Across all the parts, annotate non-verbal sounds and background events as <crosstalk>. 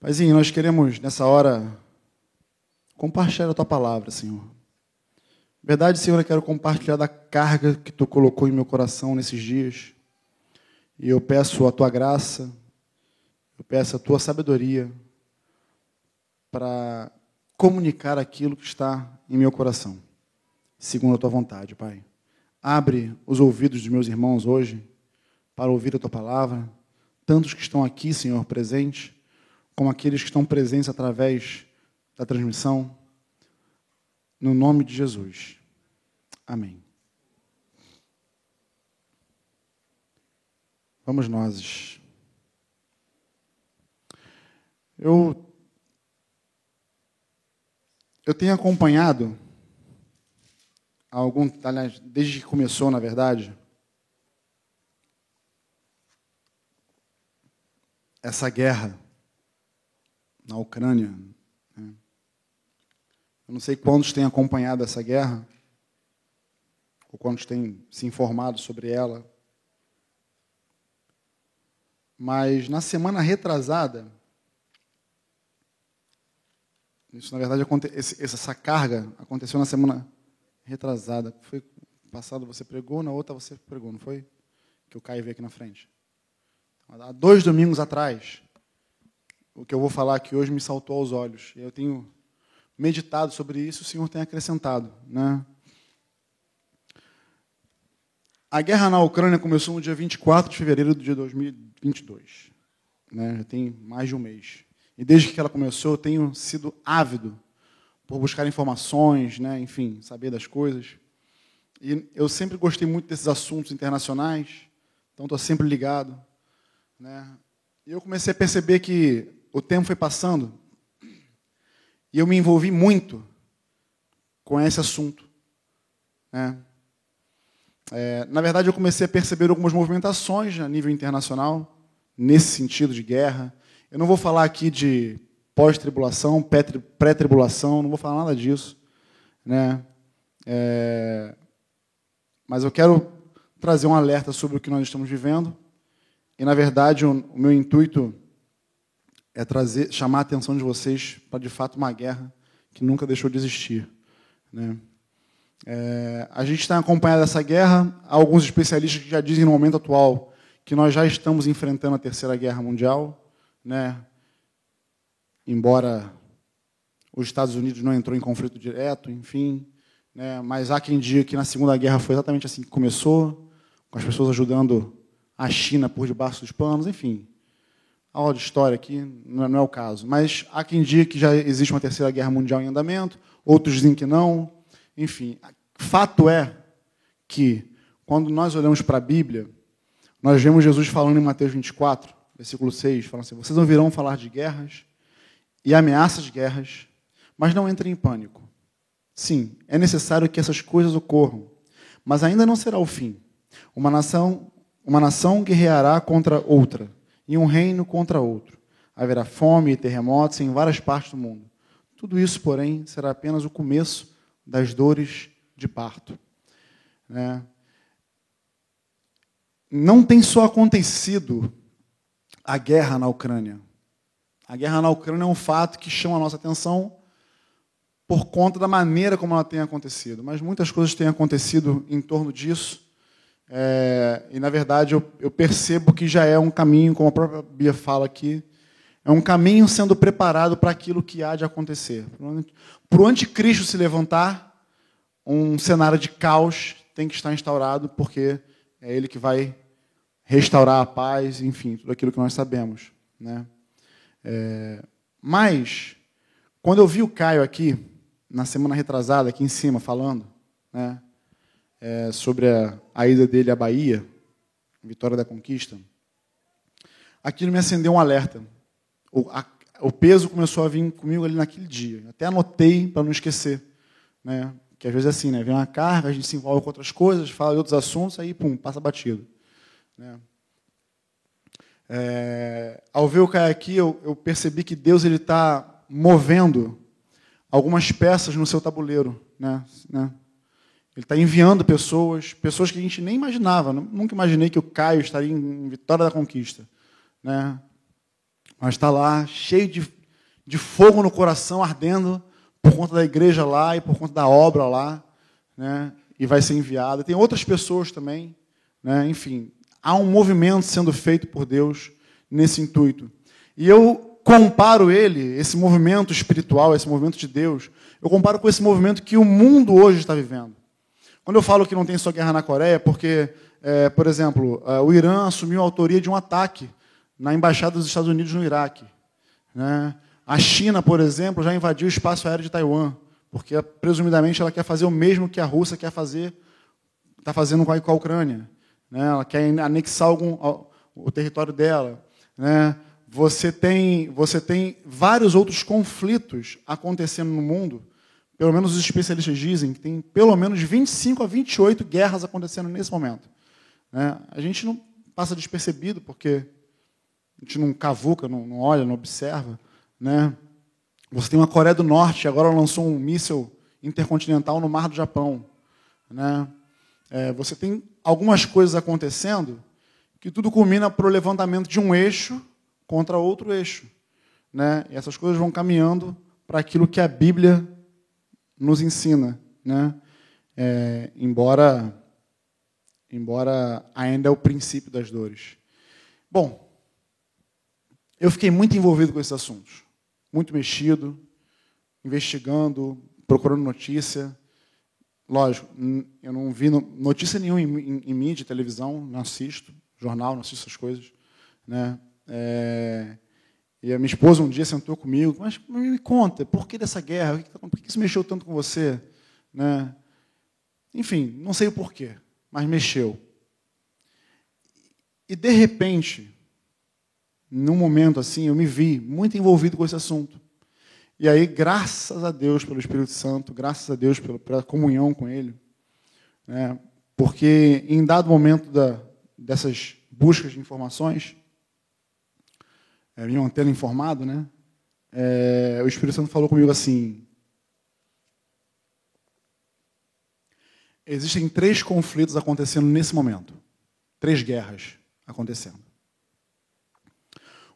Paizinho, nós queremos nessa hora compartilhar a tua palavra, Senhor. Verdade, Senhor, eu quero compartilhar da carga que tu colocou em meu coração nesses dias. E eu peço a tua graça, eu peço a tua sabedoria para comunicar aquilo que está em meu coração, segundo a tua vontade, Pai. Abre os ouvidos dos meus irmãos hoje para ouvir a tua palavra, tantos que estão aqui, Senhor, presentes, como aqueles que estão presentes através da transmissão, no nome de Jesus. Amém. Vamos nós. Eu eu tenho acompanhado algum, desde que começou, na verdade, essa guerra na Ucrânia. Né? Eu não sei quantos têm acompanhado essa guerra, ou quantos têm se informado sobre ela. Mas na semana retrasada, isso na verdade essa carga aconteceu na semana retrasada. Foi passado você pregou, na outra você pregou, não foi? Que o Caio veio aqui na frente. Há dois domingos atrás, o que eu vou falar aqui hoje me saltou aos olhos. Eu tenho meditado sobre isso, o Senhor tem acrescentado. Né? A guerra na Ucrânia começou no dia 24 de fevereiro de 2022. Né? Já tem mais de um mês. E desde que ela começou, eu tenho sido ávido por buscar informações, né? enfim, saber das coisas. E eu sempre gostei muito desses assuntos internacionais, então estou sempre ligado. Né? E eu comecei a perceber que o tempo foi passando e eu me envolvi muito com esse assunto. Né? É, na verdade, eu comecei a perceber algumas movimentações a nível internacional, nesse sentido de guerra. Eu não vou falar aqui de pós-tribulação, pré-tribulação, não vou falar nada disso. Né? É, mas eu quero trazer um alerta sobre o que nós estamos vivendo e, na verdade, o, o meu intuito é trazer, chamar a atenção de vocês para, de fato, uma guerra que nunca deixou de existir. Né? É, a gente está acompanhando essa guerra. Há alguns especialistas que já dizem, no momento atual, que nós já estamos enfrentando a Terceira Guerra Mundial. Né? Embora os Estados Unidos não entrou em conflito direto, enfim. Né? Mas há quem diga que na Segunda Guerra foi exatamente assim que começou, com as pessoas ajudando a China por debaixo dos panos, enfim. Aula de história aqui é, não é o caso. Mas há quem diga que já existe uma terceira guerra mundial em andamento, outros dizem que não. Enfim, fato é que, quando nós olhamos para a Bíblia, nós vemos Jesus falando em Mateus 24, versículo 6, falando assim: Vocês ouvirão falar de guerras e ameaças de guerras, mas não entrem em pânico. Sim, é necessário que essas coisas ocorram, mas ainda não será o fim. Uma nação uma nação guerreará contra outra, e um reino contra outro. Haverá fome e terremotos em várias partes do mundo. Tudo isso, porém, será apenas o começo das dores de parto. Né? Não tem só acontecido a guerra na Ucrânia. A guerra na Ucrânia é um fato que chama a nossa atenção por conta da maneira como ela tem acontecido. Mas muitas coisas têm acontecido em torno disso é, e, na verdade, eu, eu, percebo que já é um caminho, como a própria Bia fala aqui, é um caminho sendo preparado para aquilo que há de acontecer. Para o anticristo se levantar, um cenário de caos tem que estar instaurado, porque é ele que vai restaurar a paz, enfim, tudo aquilo que nós sabemos. Né? É, mas, quando eu vi o Caio aqui, na semana retrasada, aqui em cima, falando, né, é, sobre a, a ida dele à Bahia, Vitória da Conquista, aquilo me acendeu um alerta. O, a, o peso começou a vir comigo ali naquele dia. Até anotei para não esquecer. Né? Que às vezes é assim, né? vem uma carga, a gente se envolve com outras coisas, fala de outros assuntos, aí pum, passa batido. Né? É, ao ver o Caio aqui, eu, eu, percebi que Deus está movendo algumas peças no seu tabuleiro. Né? né? Ele está enviando pessoas, pessoas que a gente nem imaginava. Nunca imaginei que o Caio estaria em Vitória da Conquista. Né? mas está lá, cheio de, de fogo no coração, ardendo, por conta da igreja lá e por conta da obra lá, né? e vai ser enviado. Tem outras pessoas também, né? enfim, há um movimento sendo feito por Deus nesse intuito. E eu comparo ele, esse movimento espiritual, esse movimento de Deus, eu comparo com esse movimento que o mundo hoje está vivendo. Quando eu falo que não tem só guerra na Coreia, é porque, é, por exemplo, é, o Irã assumiu a autoria de um ataque na embaixada dos Estados Unidos no Iraque. Né? A China, por exemplo, já invadiu o espaço aéreo de Taiwan, porque presumidamente ela quer fazer o mesmo que a Rússia quer fazer, está fazendo com a, Ucrânia. Né? Ela quer anexar algum, o território dela. Né? Você tem, você tem vários outros conflitos acontecendo no mundo. Pelo menos os especialistas dizem que tem pelo menos 25 a 28 guerras acontecendo nesse momento. Né? A gente não passa despercebido porque a gente não cavuca, não, não olha, não observa. Né? Você tem uma Coreia do Norte, agora lançou um míssil intercontinental no Mar do Japão. Né? É, você tem algumas coisas acontecendo que tudo culmina para o levantamento de um eixo contra outro eixo. Né? E essas coisas vão caminhando para aquilo que a Bíblia nos ensina. Né? É, embora, embora ainda é o princípio das dores. Bom, eu fiquei muito envolvido com esses assuntos. Muito mexido, investigando, procurando notícia. Lógico, eu não vi notícia nenhuma em, em, em mídia, televisão, não assisto, jornal, não assisto essas coisas. Né? É, e a minha esposa um dia sentou comigo, mas me conta, por que dessa guerra? Tá por que isso mexeu tanto com você? Né? Enfim, não sei o porquê, mas mexeu. E de repente, num momento assim, eu me vi muito envolvido com esse assunto. E aí, graças a Deus pelo Espírito Santo, graças a Deus pela, comunhão com Ele, né? porque em dado momento da, dessas buscas de informações, é, me mantendo informado, né? É, o Espírito Santo falou comigo assim: existem três conflitos acontecendo nesse momento, três guerras acontecendo.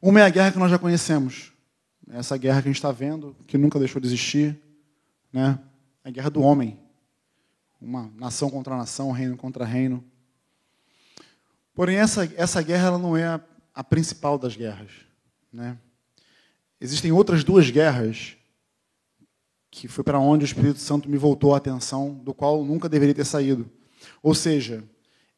Uma é a guerra que nós já conhecemos, essa guerra que a gente está vendo, que nunca deixou de existir, né? A guerra do homem, uma nação contra nação, reino contra reino. Porém, essa, essa guerra ela não é a, a principal das guerras. Né? Existem outras duas guerras que foi para onde o Espírito Santo me voltou a atenção, do qual nunca deveria ter saído. Ou seja,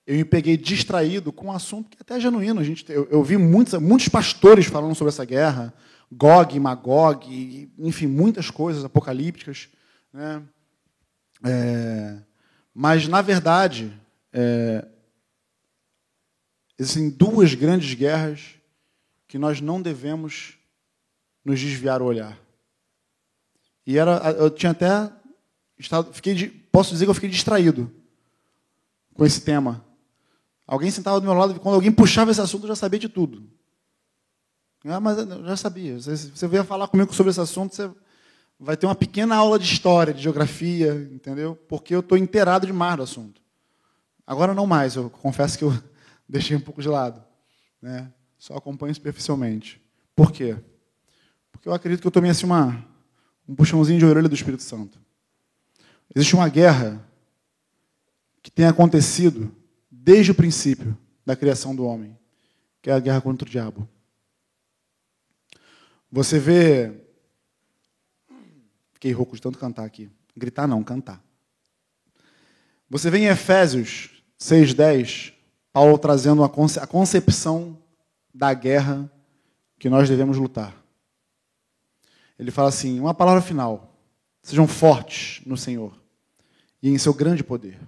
eu me peguei distraído com um assunto que é até é genuíno. A gente, eu, eu vi muitos, muitos pastores falando sobre essa guerra, Gog, Magog, enfim, muitas coisas apocalípticas. Né? É, mas, na verdade, é, existem duas grandes guerras que nós não devemos nos desviar o olhar. E era, eu tinha até estado, fiquei, posso dizer que eu fiquei distraído com esse tema. Alguém sentava do meu lado e quando alguém puxava esse assunto, eu já sabia de tudo. Ah, mas eu já sabia. Se você vier falar comigo sobre esse assunto, você vai ter uma pequena aula de história, de geografia, entendeu? Porque eu estou inteirado demais do assunto. Agora não mais, eu confesso que eu <laughs> deixei um pouco de lado. Né? Só acompanho superficialmente. Por quê? Porque eu acredito que eu tomei assim uma, um puxãozinho de orelha do Espírito Santo. Existe uma guerra que tem acontecido desde o princípio da criação do homem, que é a guerra contra o diabo. Você vê. Fiquei rouco de tanto cantar aqui. Gritar não, cantar. Você vê em Efésios 6,10, Paulo trazendo a concepção da guerra que nós devemos lutar. Ele fala assim: uma palavra final. Sejam fortes no Senhor e em seu grande poder.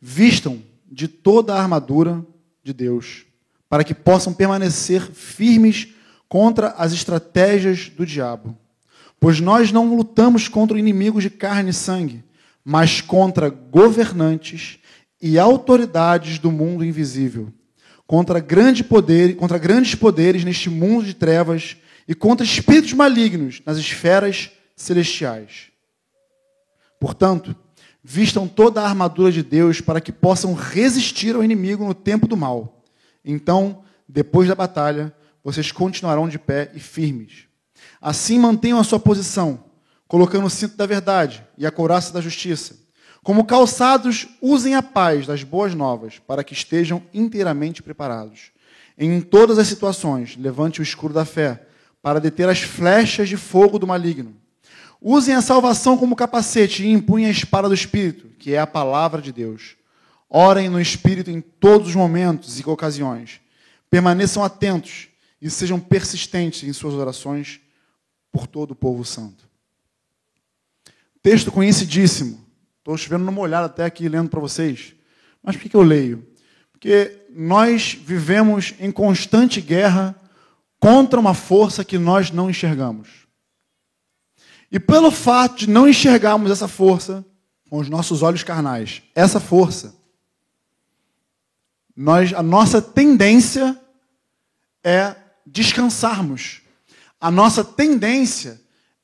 Vistam de toda a armadura de Deus, para que possam permanecer firmes contra as estratégias do diabo. Pois nós não lutamos contra inimigos de carne e sangue, mas contra governantes e autoridades do mundo invisível contra, grande poder, contra grandes poderes neste mundo de trevas e contra espíritos malignos nas esferas celestiais. Portanto, vistam toda a armadura de Deus para que possam resistir ao inimigo no tempo do mal. Então, depois da batalha, vocês continuarão de pé e firmes. Assim mantenham a sua posição, colocando o cinto da verdade e a couraça da justiça. Como calçados, usem a paz das boas novas, para que estejam inteiramente preparados. Em todas as situações, levante o escudo da fé, para deter as flechas de fogo do maligno. Usem a salvação como capacete e empunhem a espada do Espírito, que é a palavra de Deus. Orem no Espírito em todos os momentos e ocasiões. Permaneçam atentos e sejam persistentes em suas orações por todo o povo santo. Texto conhecidíssimo. Estou chovendo numa olhada até aqui lendo para vocês. Mas por que eu leio? Porque nós vivemos em constante guerra contra uma força que nós não enxergamos. E pelo fato de não enxergarmos essa força com os nossos olhos carnais, essa força, nós, a nossa tendência é descansarmos. A nossa tendência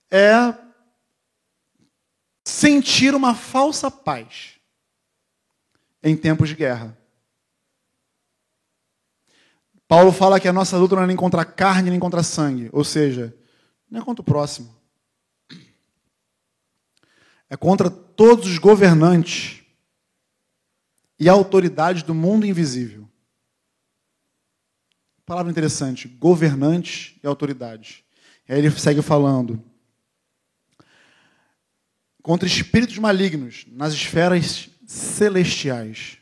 é sentir uma falsa paz em tempos de guerra. Paulo fala que a nossa luta não é nem contra a carne, nem contra sangue. Ou seja, não é contra o próximo. É contra todos os governantes e autoridades do mundo invisível. Palavra interessante: governantes e autoridades. E aí ele segue falando. Contra espíritos malignos nas esferas celestiais.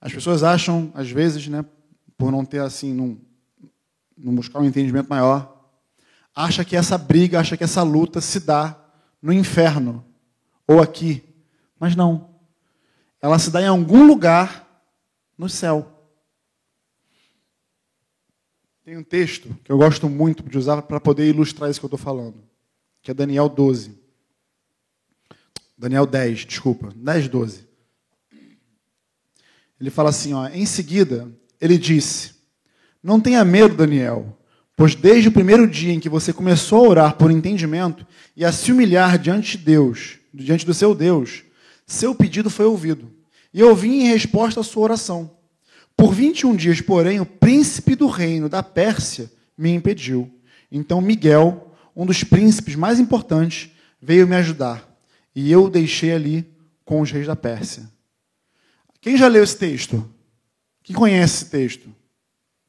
As pessoas acham, às vezes, né, por não ter assim, não, não buscar um entendimento maior, acha que essa briga, acha que essa luta se dá no inferno ou aqui. Mas não. Ela se dá em algum lugar no céu. Tem um texto que eu gosto muito de usar para poder ilustrar isso que eu estou falando, que é Daniel 12. Daniel 10, desculpa, 10, 12. Ele fala assim, ó, em seguida, ele disse: Não tenha medo, Daniel, pois desde o primeiro dia em que você começou a orar por entendimento e a se humilhar diante de Deus, diante do seu Deus, seu pedido foi ouvido. E eu vim em resposta à sua oração. Por 21 dias, porém, o príncipe do reino da Pérsia me impediu. Então Miguel, um dos príncipes mais importantes, veio me ajudar. E eu deixei ali com os reis da Pérsia. Quem já leu esse texto? Quem conhece esse texto?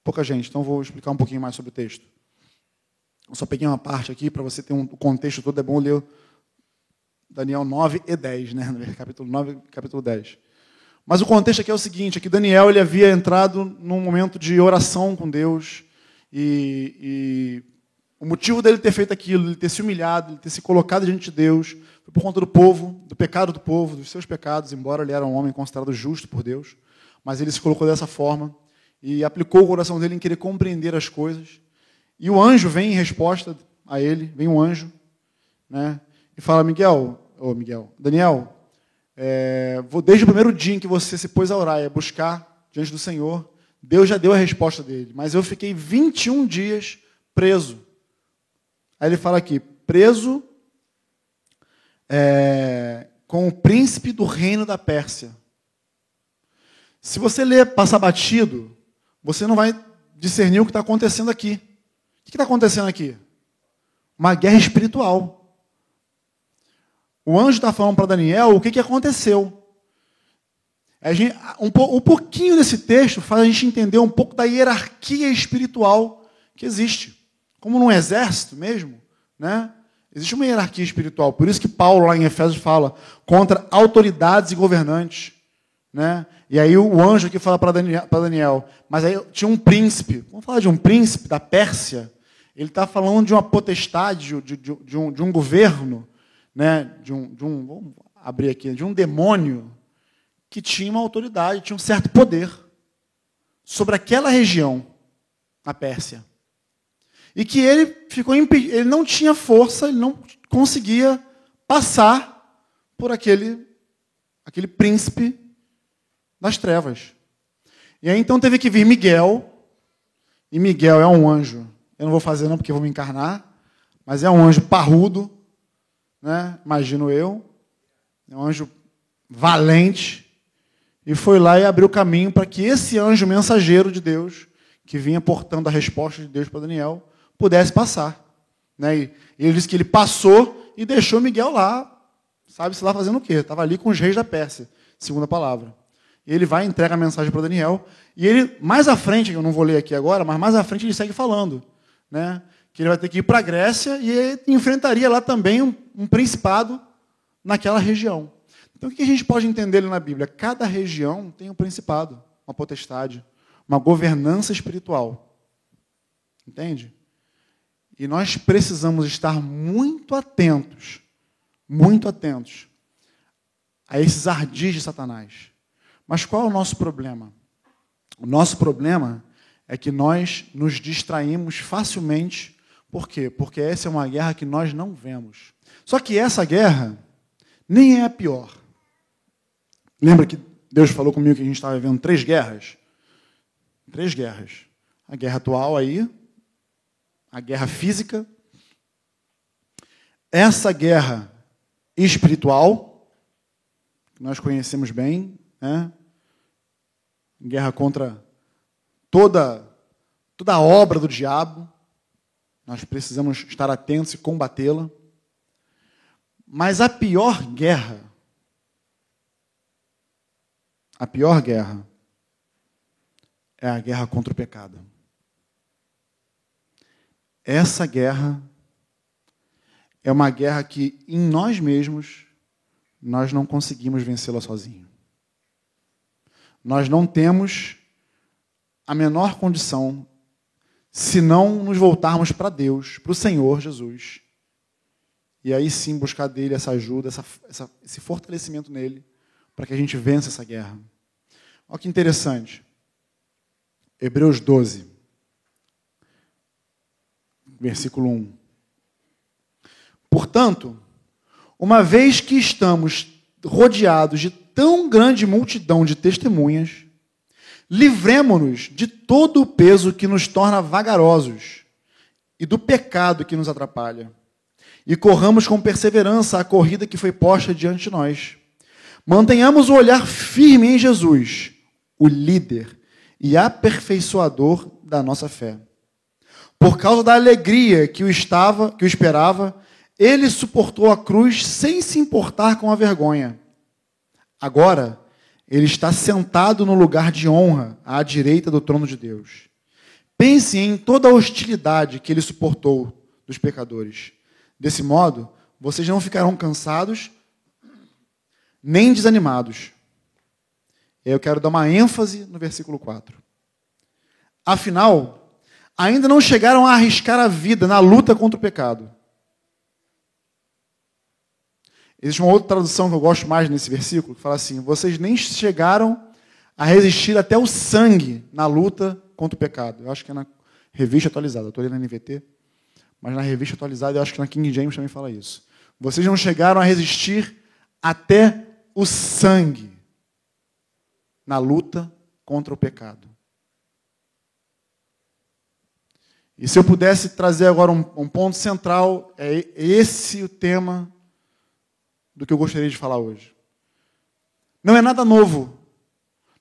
Pouca gente, então vou explicar um pouquinho mais sobre o texto. Eu só peguei uma parte aqui para você ter um contexto todo, é bom ler Daniel 9 e 10, né? Capítulo 9 e capítulo 10. Mas o contexto aqui é o seguinte, é que Daniel ele havia entrado num momento de oração com Deus e, e o motivo dele ter feito aquilo, ele ter se humilhado, ele ter se colocado diante de Deus, por conta do povo, do pecado do povo, dos seus pecados, embora ele era um homem considerado justo por Deus mas ele se colocou dessa forma e aplicou o coração dele em querer compreender as coisas. E o anjo vem em resposta a ele, vem um anjo, né, e fala: Miguel, ô Miguel, Daniel, é, desde o primeiro dia em que você se pôs a orar e a buscar diante do Senhor, Deus já deu a resposta dele, mas eu fiquei 21 dias preso. Aí ele fala aqui: preso é, com o príncipe do reino da Pérsia. Se você ler passar batido, você não vai discernir o que está acontecendo aqui. O que está acontecendo aqui? Uma guerra espiritual. O anjo está falando para Daniel o que, que aconteceu. Gente, um, um pouquinho desse texto faz a gente entender um pouco da hierarquia espiritual que existe. Como num exército mesmo, né? Existe uma hierarquia espiritual. Por isso que Paulo, lá em Efésios, fala contra autoridades e governantes. Né? E aí o anjo aqui fala para Daniel, Daniel, mas aí tinha um príncipe, vamos falar de um príncipe da Pérsia, ele está falando de uma potestade, de, de, de, um, de um governo, né? de, um, de um, vamos abrir aqui, de um demônio que tinha uma autoridade, tinha um certo poder sobre aquela região, na Pérsia. E que ele ficou impedido, ele não tinha força, ele não conseguia passar por aquele, aquele príncipe das trevas. E aí então teve que vir Miguel, e Miguel é um anjo. Eu não vou fazer não porque vou me encarnar, mas é um anjo parrudo, né? Imagino eu. É um anjo valente e foi lá e abriu caminho para que esse anjo mensageiro de Deus, que vinha portando a resposta de Deus para Daniel, pudesse passar. Né? E ele disse que ele passou e deixou Miguel lá, sabe-se lá fazendo o quê? Estava ali com os reis da Pérsia, segunda palavra. Ele vai entrega a mensagem para Daniel. E ele, mais à frente, eu não vou ler aqui agora, mas mais à frente ele segue falando. Né? Que ele vai ter que ir para a Grécia e enfrentaria lá também um, um principado naquela região. Então o que a gente pode entender na Bíblia? Cada região tem um principado, uma potestade, uma governança espiritual. Entende? E nós precisamos estar muito atentos, muito atentos a esses ardis de Satanás. Mas qual é o nosso problema? O nosso problema é que nós nos distraímos facilmente. Por quê? Porque essa é uma guerra que nós não vemos. Só que essa guerra nem é a pior. Lembra que Deus falou comigo que a gente estava vivendo três guerras? Três guerras. A guerra atual aí, a guerra física, essa guerra espiritual, que nós conhecemos bem, né? guerra contra toda, toda a obra do diabo. Nós precisamos estar atentos e combatê-la. Mas a pior guerra, a pior guerra, é a guerra contra o pecado. Essa guerra é uma guerra que em nós mesmos nós não conseguimos vencê-la sozinho. Nós não temos a menor condição se não nos voltarmos para Deus, para o Senhor Jesus. E aí sim buscar dele essa ajuda, essa, essa, esse fortalecimento nele, para que a gente vença essa guerra. Olha que interessante. Hebreus 12 versículo 1. Portanto, uma vez que estamos rodeados de tão grande multidão de testemunhas, livremo-nos de todo o peso que nos torna vagarosos e do pecado que nos atrapalha, e corramos com perseverança a corrida que foi posta diante de nós. Mantenhamos o olhar firme em Jesus, o líder e aperfeiçoador da nossa fé. Por causa da alegria que o estava, que o esperava, ele suportou a cruz sem se importar com a vergonha. Agora, ele está sentado no lugar de honra, à direita do trono de Deus. Pense em toda a hostilidade que ele suportou dos pecadores. Desse modo, vocês não ficarão cansados nem desanimados. Eu quero dar uma ênfase no versículo 4. Afinal, ainda não chegaram a arriscar a vida na luta contra o pecado. Existe uma outra tradução que eu gosto mais nesse versículo, que fala assim: vocês nem chegaram a resistir até o sangue na luta contra o pecado. Eu acho que é na revista atualizada. Estou lendo na NVT, mas na revista atualizada eu acho que na King James também fala isso. Vocês não chegaram a resistir até o sangue na luta contra o pecado. E se eu pudesse trazer agora um, um ponto central, é esse o tema do que eu gostaria de falar hoje. Não é nada novo.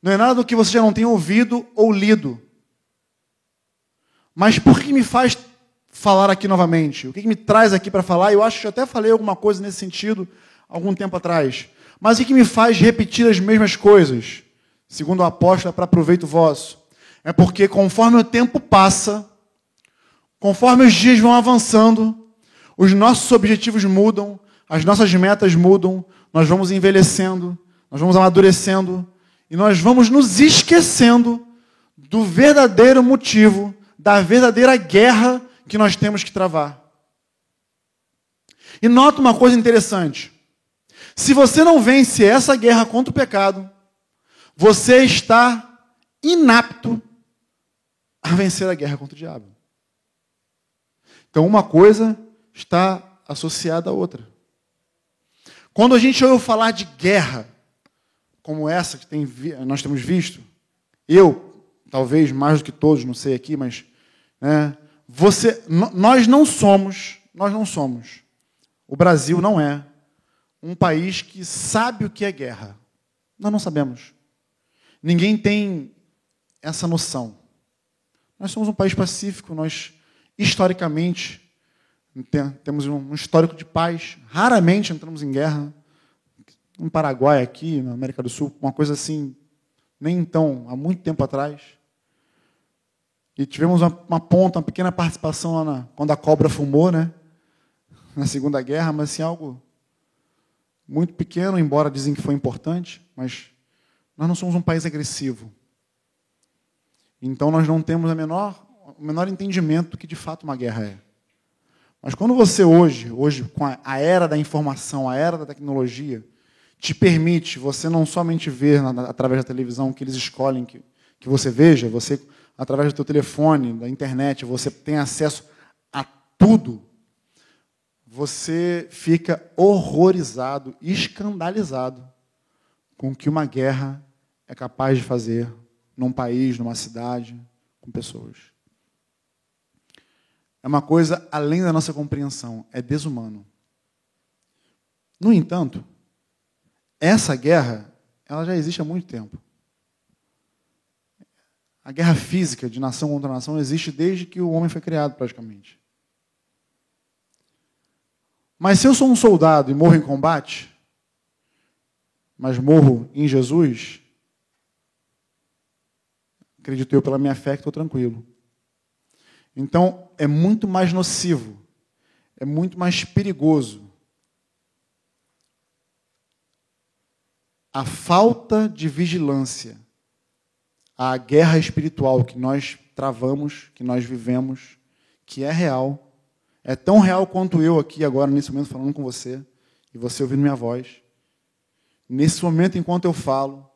Não é nada do que você já não tenha ouvido ou lido. Mas por que me faz falar aqui novamente? O que me traz aqui para falar? Eu acho que eu até falei alguma coisa nesse sentido algum tempo atrás. Mas o que me faz repetir as mesmas coisas? Segundo o apóstolo, é para proveito vosso. É porque conforme o tempo passa, Conforme os dias vão avançando, os nossos objetivos mudam, as nossas metas mudam, nós vamos envelhecendo, nós vamos amadurecendo e nós vamos nos esquecendo do verdadeiro motivo, da verdadeira guerra que nós temos que travar. E nota uma coisa interessante. Se você não vence essa guerra contra o pecado, você está inapto a vencer a guerra contra o diabo. Então, uma coisa está associada à outra. Quando a gente ouve falar de guerra, como essa que tem, nós temos visto, eu, talvez mais do que todos, não sei aqui, mas né, você, nós não somos, nós não somos, o Brasil não é um país que sabe o que é guerra. Nós não sabemos. Ninguém tem essa noção. Nós somos um país pacífico, nós, historicamente, temos um histórico de paz. Raramente entramos em guerra. No Paraguai, aqui, na América do Sul, uma coisa assim, nem então, há muito tempo atrás. E tivemos uma, uma ponta, uma pequena participação lá na, quando a cobra fumou, né? Na Segunda Guerra, mas assim, algo muito pequeno, embora dizem que foi importante, mas nós não somos um país agressivo. Então nós não temos a menor, menor entendimento do que de fato uma guerra é. Mas quando você hoje, hoje com a era da informação, a era da tecnologia, te permite você não somente ver na, através da televisão que eles escolhem que, que você veja, você através do teu telefone, da internet, você tem acesso a tudo você fica horrorizado, escandalizado com o que uma guerra é capaz de fazer num país, numa cidade, com pessoas. É uma coisa além da nossa compreensão, é desumano. No entanto, essa guerra, ela já existe há muito tempo. A guerra física de nação contra nação existe desde que o homem foi criado, praticamente. Mas se eu sou um soldado e morro em combate, mas morro em Jesus, acredito eu pela minha fé que estou tranquilo. Então, é muito mais nocivo, é muito mais perigoso. A falta de vigilância, a guerra espiritual que nós travamos, que nós vivemos, que é real, é tão real quanto eu aqui agora, nesse momento, falando com você, e você ouvindo minha voz. Nesse momento, enquanto eu falo,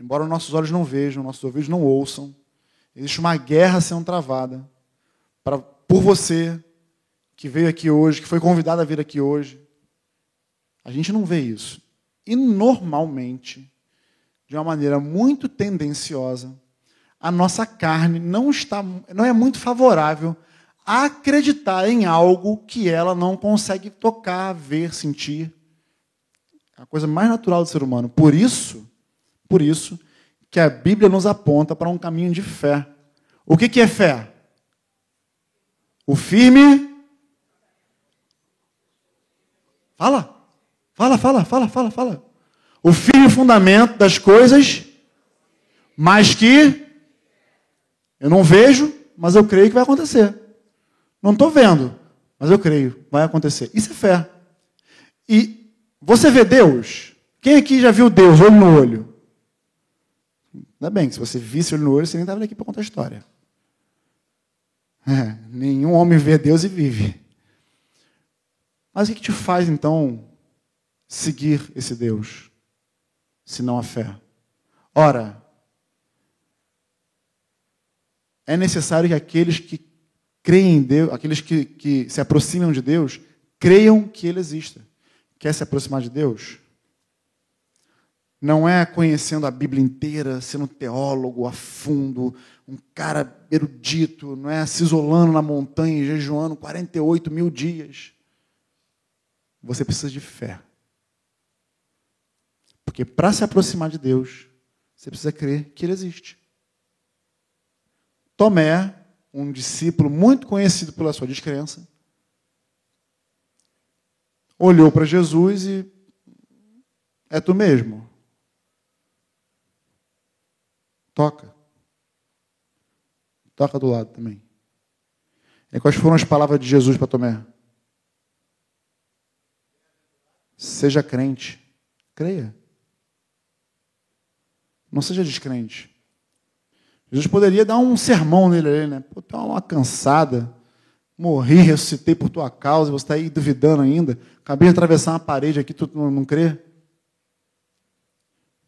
embora nossos olhos não vejam, nossos ouvidos não ouçam, existe uma guerra sendo travada para, por você, que veio aqui hoje, que foi convidado a vir aqui hoje. A gente não vê isso. E normalmente, de uma maneira muito tendenciosa, a nossa carne não está, não é muito favorável acreditar em algo que ela não consegue tocar, ver, sentir. É a coisa mais natural do ser humano. Por isso, por isso que a Bíblia nos aponta para um caminho de fé. O que, que é fé? O firme. Fala. Fala, fala, fala, fala, fala. O firme fundamento das coisas, mas que eu não vejo, mas eu creio que vai acontecer. Não estou vendo, mas eu creio, vai acontecer. Isso é fé. E você vê Deus? Quem aqui já viu Deus olho no olho? Ainda bem que se você visse olho no olho, você nem estava aqui para contar a história. É, nenhum homem vê Deus e vive. Mas o que te faz, então, seguir esse Deus, se não a fé? Ora, é necessário que aqueles que creem em Deus, aqueles que, que se aproximam de Deus, creiam que Ele exista. Quer se aproximar de Deus? Não é conhecendo a Bíblia inteira, sendo teólogo a fundo, um cara erudito, não é se isolando na montanha e jejuando 48 mil dias. Você precisa de fé. Porque para se aproximar de Deus, você precisa crer que Ele existe. Tomé um discípulo muito conhecido pela sua descrença, olhou para Jesus e é tu mesmo. Toca. Toca do lado também. E quais foram as palavras de Jesus para Tomé? Seja crente. Creia. Não seja descrente. Jesus poderia dar um sermão nele ali, né? Pô, tá uma cansada. Morri, ressuscitei por tua causa, você está aí duvidando ainda. Acabei de atravessar uma parede aqui, tu não, não crê?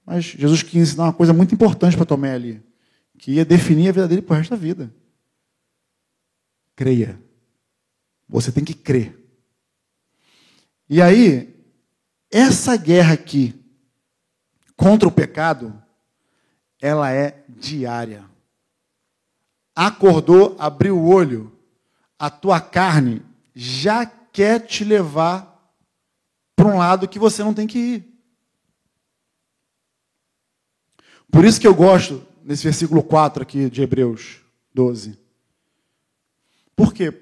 Mas Jesus quis ensinar uma coisa muito importante para Tomé ali, que ia definir a vida dele para o resto da vida. Creia. Você tem que crer. E aí, essa guerra aqui contra o pecado, ela é diária acordou, abriu o olho, a tua carne já quer te levar para um lado que você não tem que ir. Por isso que eu gosto, nesse versículo 4 aqui de Hebreus 12. Por quê?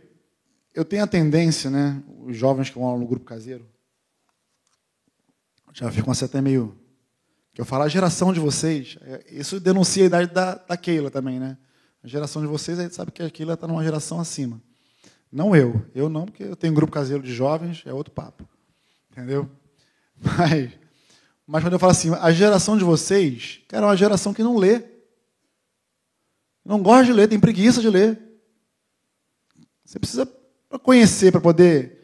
Eu tenho a tendência, né, os jovens que vão no grupo caseiro, já ficam até meio. Que eu falo, a geração de vocês, é, isso denuncia a idade da, da Keila também, né? A geração de vocês, a gente sabe que a Keila está numa geração acima. Não eu. Eu não, porque eu tenho um grupo caseiro de jovens, é outro papo. Entendeu? <laughs> Mas, mas quando eu falo assim, a geração de vocês, cara, é uma geração que não lê. Não gosta de ler, tem preguiça de ler. Você precisa conhecer para poder.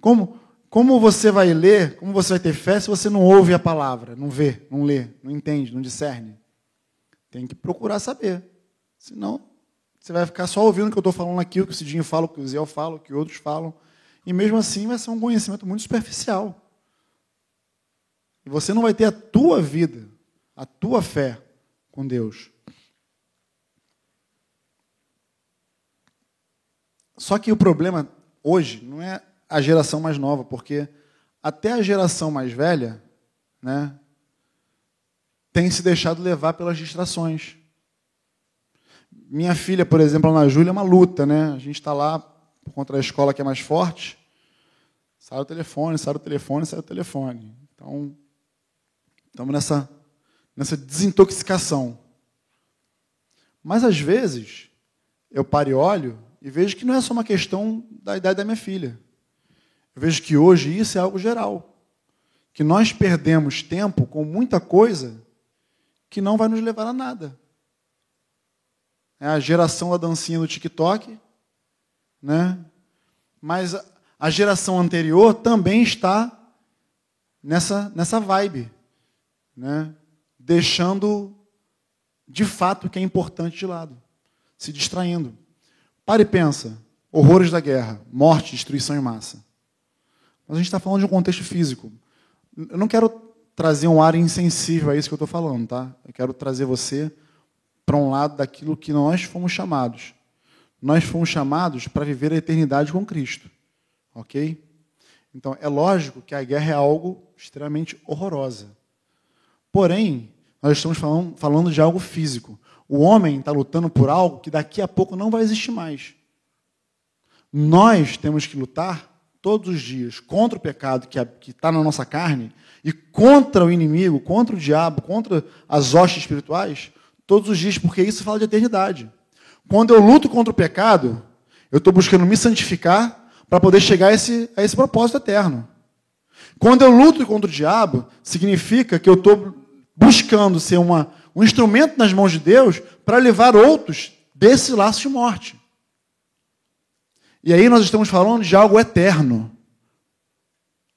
Como, como você vai ler, como você vai ter fé se você não ouve a palavra, não vê, não lê, não entende, não discerne? Tem que procurar saber. Senão, você vai ficar só ouvindo o que eu estou falando aqui, o que o Cidinho fala, o que o Zé fala, o que outros falam. E mesmo assim vai ser um conhecimento muito superficial. E você não vai ter a tua vida, a tua fé com Deus. Só que o problema hoje não é a geração mais nova, porque até a geração mais velha né, tem se deixado levar pelas distrações. Minha filha, por exemplo, Ana Júlia, é uma luta. Né? A gente está lá contra a escola que é mais forte. Sai o telefone, sai o telefone, sai o telefone. Então, estamos nessa, nessa desintoxicação. Mas, às vezes, eu paro e olho e vejo que não é só uma questão da idade da minha filha. Eu vejo que hoje isso é algo geral. Que nós perdemos tempo com muita coisa que não vai nos levar a nada. É a geração da dancinha do TikTok, né? Mas a geração anterior também está nessa, nessa vibe, né? Deixando de fato o que é importante de lado, se distraindo. Pare e pensa. Horrores da guerra, morte, destruição em massa. Mas a gente está falando de um contexto físico. Eu não quero trazer um ar insensível a isso que eu estou falando, tá? Eu quero trazer você para um lado daquilo que nós fomos chamados. Nós fomos chamados para viver a eternidade com Cristo. Ok? Então, é lógico que a guerra é algo extremamente horrorosa. Porém, nós estamos falando, falando de algo físico. O homem está lutando por algo que daqui a pouco não vai existir mais. Nós temos que lutar todos os dias contra o pecado que está na nossa carne e contra o inimigo, contra o diabo, contra as hostes espirituais, todos os dias, porque isso fala de eternidade. Quando eu luto contra o pecado, eu estou buscando me santificar para poder chegar a esse, a esse propósito eterno. Quando eu luto contra o diabo, significa que eu estou buscando ser uma, um instrumento nas mãos de Deus para levar outros desse laço de morte. E aí nós estamos falando de algo eterno.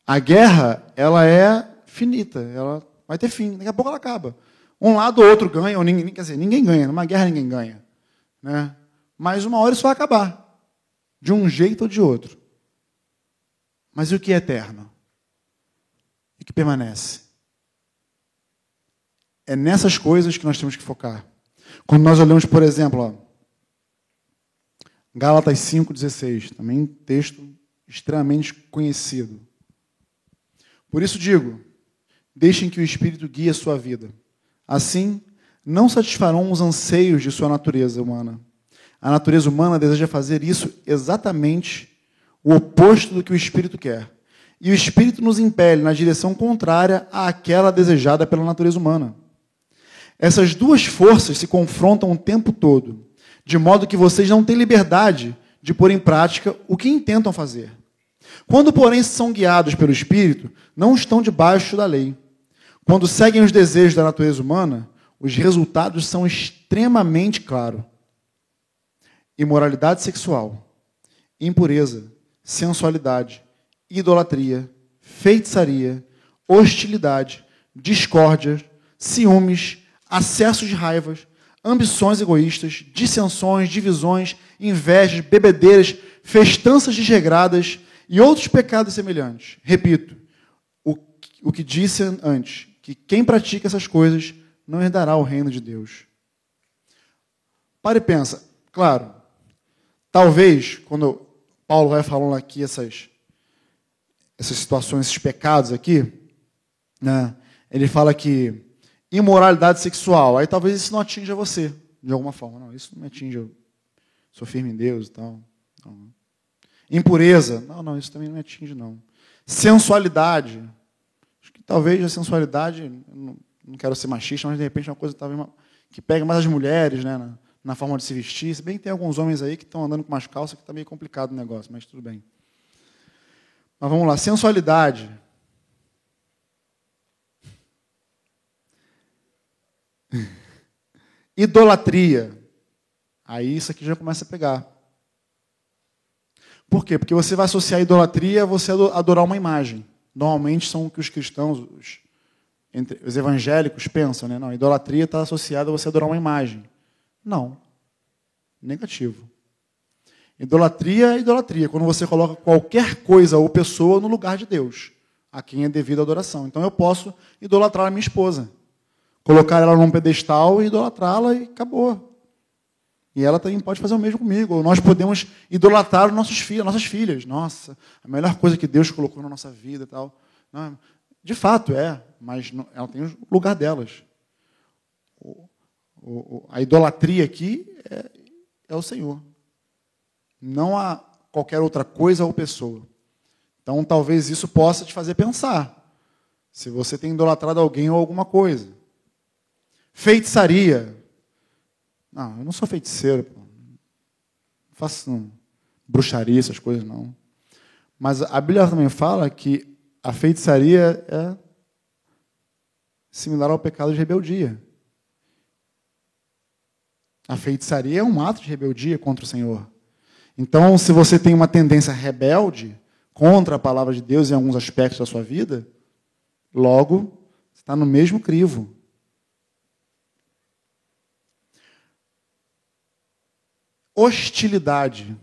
A guerra, ela é finita, ela vai ter fim, daqui a pouco ela acaba. Um lado ou outro ganha, ou ninguém, quer dizer, ninguém ganha, numa guerra ninguém ganha. Né? Mas uma hora isso vai acabar, de um jeito ou de outro. Mas e o que é eterno? E que permanece? É nessas coisas que nós temos que focar. Quando nós olhamos, por exemplo, ó, Gálatas 5,16, também texto extremamente conhecido. Por isso digo: deixem que o Espírito guie a sua vida. Assim, não satisfarão os anseios de sua natureza humana. A natureza humana deseja fazer isso exatamente o oposto do que o Espírito quer. E o Espírito nos impele na direção contrária àquela desejada pela natureza humana. Essas duas forças se confrontam o tempo todo, de modo que vocês não têm liberdade de pôr em prática o que intentam fazer. Quando, porém, são guiados pelo Espírito, não estão debaixo da lei. Quando seguem os desejos da natureza humana, os resultados são extremamente claros: imoralidade sexual, impureza, sensualidade, idolatria, feitiçaria, hostilidade, discórdia, ciúmes, acessos de raivas, ambições egoístas, dissensões, divisões, invejas, bebedeiras, festanças desregradas e outros pecados semelhantes. Repito, o, o que disse antes, que quem pratica essas coisas não herdará o reino de Deus. Pare e pensa, claro, talvez, quando Paulo vai falando aqui essas, essas situações, esses pecados aqui, né, ele fala que imoralidade sexual. Aí talvez isso não atinja você, de alguma forma. Não, isso não me atinge. sou firme em Deus e tal. Impureza, não, não, isso também não me atinge, não. Sensualidade, acho que talvez a sensualidade, não, não quero ser machista, mas de repente é uma coisa talvez que pega mais as mulheres, né, na, na forma de se vestir. Se bem que tem alguns homens aí que estão andando com umas calças que está meio complicado o negócio, mas tudo bem. Mas vamos lá, sensualidade. <laughs> Idolatria. Aí isso aqui já começa a pegar. Por quê? Porque você vai associar a idolatria a você adorar uma imagem. Normalmente são o que os cristãos, os, entre, os evangélicos pensam, né? Não, idolatria está associada a você adorar uma imagem. Não. Negativo. Idolatria é idolatria, quando você coloca qualquer coisa ou pessoa no lugar de Deus, a quem é devido a adoração. Então eu posso idolatrar a minha esposa, colocar ela num pedestal e idolatrá-la e acabou. E ela também pode fazer o mesmo comigo. Ou nós podemos idolatrar os nossos filhos, nossas filhas. Nossa, a melhor coisa que Deus colocou na nossa vida tal. Não, de fato é, mas não, ela tem o lugar delas. O, o, a idolatria aqui é, é o Senhor. Não há qualquer outra coisa ou pessoa. Então talvez isso possa te fazer pensar. Se você tem idolatrado alguém ou alguma coisa. Feitiçaria. Não, eu não sou feiticeiro. Pô. Não faço não, bruxaria, essas coisas, não. Mas a Bíblia também fala que a feitiçaria é similar ao pecado de rebeldia. A feitiçaria é um ato de rebeldia contra o Senhor. Então, se você tem uma tendência rebelde contra a palavra de Deus em alguns aspectos da sua vida, logo está no mesmo crivo. Hostilidade.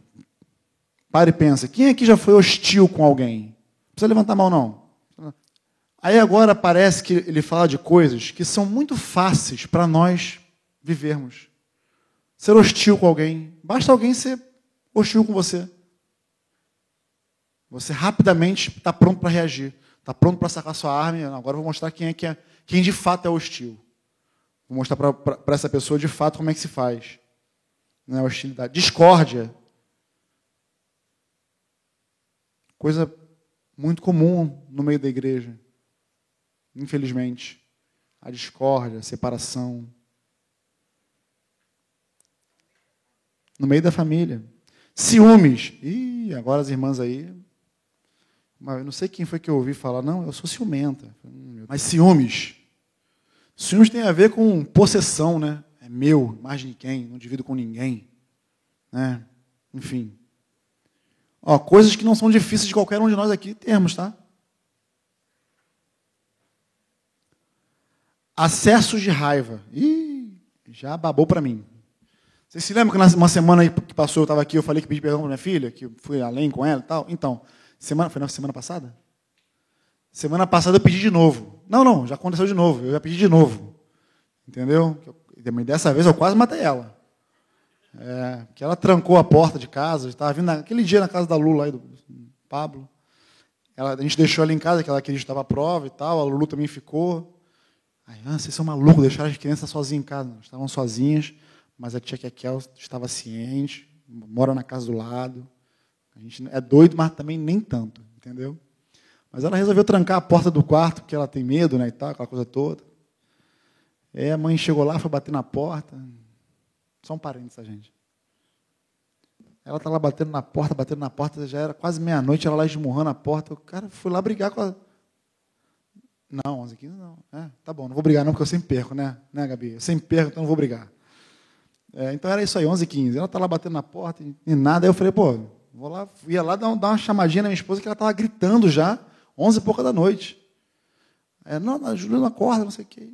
Pare e pensa. Quem aqui já foi hostil com alguém? Não precisa levantar a mão, não. Aí agora parece que ele fala de coisas que são muito fáceis para nós vivermos. Ser hostil com alguém. Basta alguém ser hostil com você. Você rapidamente está pronto para reagir. Está pronto para sacar sua arma. Agora vou mostrar quem é que é, quem de fato é hostil. Vou mostrar para essa pessoa de fato como é que se faz. Não é hostilidade. Discórdia. Coisa muito comum no meio da igreja. Infelizmente. A discórdia, a separação. No meio da família. Ciúmes. Ih, agora as irmãs aí. Mas eu não sei quem foi que eu ouvi falar, não, eu sou ciumenta. Mas ciúmes. Ciúmes tem a ver com possessão, né? É meu, mais de quem, não divido com ninguém. Né? Enfim. Ó, coisas que não são difíceis de qualquer um de nós aqui termos, tá? Acessos de raiva. Ih, já babou para mim. Vocês se lembram que uma semana que passou, eu estava aqui, eu falei que pedi perdão para minha filha, que fui além com ela e tal? Então, semana, foi na semana passada? Semana passada eu pedi de novo. Não, não, já aconteceu de novo, eu já pedi de novo. Entendeu? Dessa vez eu quase matei ela. É, que ela trancou a porta de casa, estava vindo naquele dia na casa da Lula, aí, do Pablo. Ela, a gente deixou ela em casa, que ela queria estava à prova e tal, a Lulu também ficou. Aí, ah, vocês são malucos, deixaram as crianças sozinhas em casa. Estavam sozinhas mas a tia Kekel estava ciente, mora na casa do lado. A gente é doido, mas também nem tanto, entendeu? Mas ela resolveu trancar a porta do quarto, porque ela tem medo, né, e tal, aquela coisa toda. É, a mãe chegou lá, foi bater na porta. Só um parênteses, a gente. Ela está lá batendo na porta, batendo na porta, já era quase meia-noite, ela lá esmurrando a porta. O cara foi lá brigar com a. Não, 11 15 não. É, tá bom, não vou brigar não, porque eu sempre perco, né? Né, Gabi? Eu sempre perco, então não vou brigar. É, então era isso aí, 11 15 Ela está lá batendo na porta e nada. Aí eu falei, pô, vou lá, ia lá dar, uma chamadinha na minha esposa que ela estava gritando já, 11 e pouca da noite. É, não, a Juliana acorda, não sei o quê.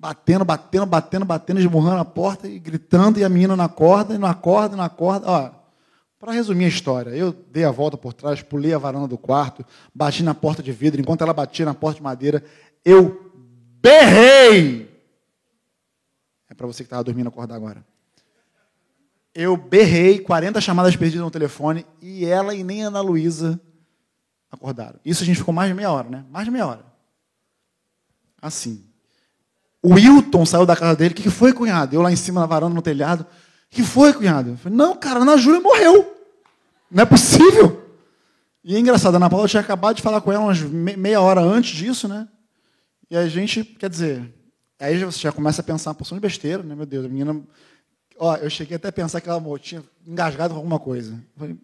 Batendo, batendo, batendo, batendo, esmurrando a porta e gritando, e a menina não acorda, e não acorda, e não acorda. Ó, para resumir a história, eu dei a volta por trás, pulei a varanda do quarto, bati na porta de vidro, enquanto ela batia na porta de madeira, eu berrei para você que estava dormindo acordar agora. Eu berrei 40 chamadas perdidas no telefone e ela e nem a Ana Luísa acordaram. Isso a gente ficou mais de meia hora, né? Mais de meia hora. Assim. O Wilton saiu da casa dele. O que foi, cunhado? Eu lá em cima na varanda, no telhado. que foi, cunhado? Eu falei, não, cara, a Ana Júlia morreu. Não é possível. E é engraçado, a Ana Paula tinha acabado de falar com ela umas meia hora antes disso, né? E a gente, quer dizer, aí você já começa a pensar porção de besteira, né? Meu Deus, a menina. Ó, eu cheguei até a pensar que ela tinha engasgado com alguma coisa. Falei,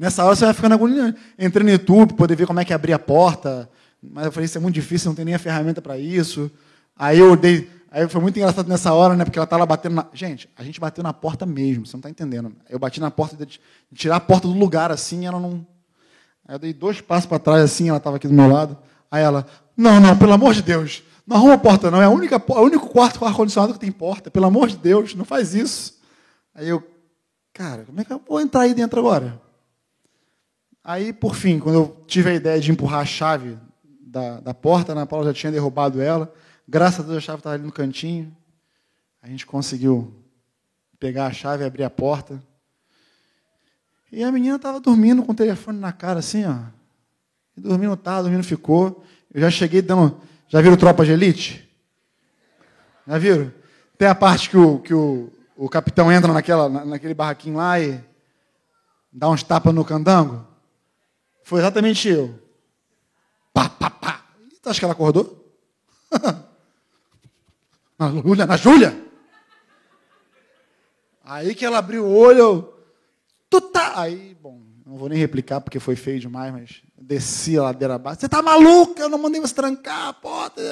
Nessa hora você vai ficando agoniado. Entrei no YouTube, poder ver como é que abria a porta. Mas eu falei, isso é muito difícil, não tem nem a ferramenta para isso. Aí eu dei. Aí foi muito engraçado nessa hora, né? Porque ela estava batendo na. Gente, a gente bateu na porta mesmo, você não está entendendo. Eu bati na porta de tirar a porta do lugar assim, ela não. Aí eu dei dois passos para trás, assim, ela estava aqui do meu lado. Aí ela, não, não, pelo amor de Deus, não arruma porta, não. É a única, é o único quarto com ar-condicionado que tem porta. Pelo amor de Deus, não faz isso. Aí eu, cara, como é que eu vou entrar aí dentro agora? Aí, por fim, quando eu tive a ideia de empurrar a chave da, da porta, a Ana Paula já tinha derrubado ela. Graças a Deus a chave estava ali no cantinho. A gente conseguiu pegar a chave e abrir a porta. E a menina estava dormindo com o telefone na cara, assim, ó. E dormindo tá, dormindo ficou. Eu já cheguei dando. Já viram Tropa de Elite? Já viram? Tem a parte que o, que o, o capitão entra naquela, naquele barraquinho lá e dá uns tapas no candango. Foi exatamente eu. Pá, pá, pá. tu acha que ela acordou? <laughs> na Júlia, na Júlia! Aí que ela abriu o olho, eu, tu tá. Aí, bom, não vou nem replicar porque foi feio demais, mas desci a ladeira abaixo. Você tá maluca? Eu não mandei você trancar a porta.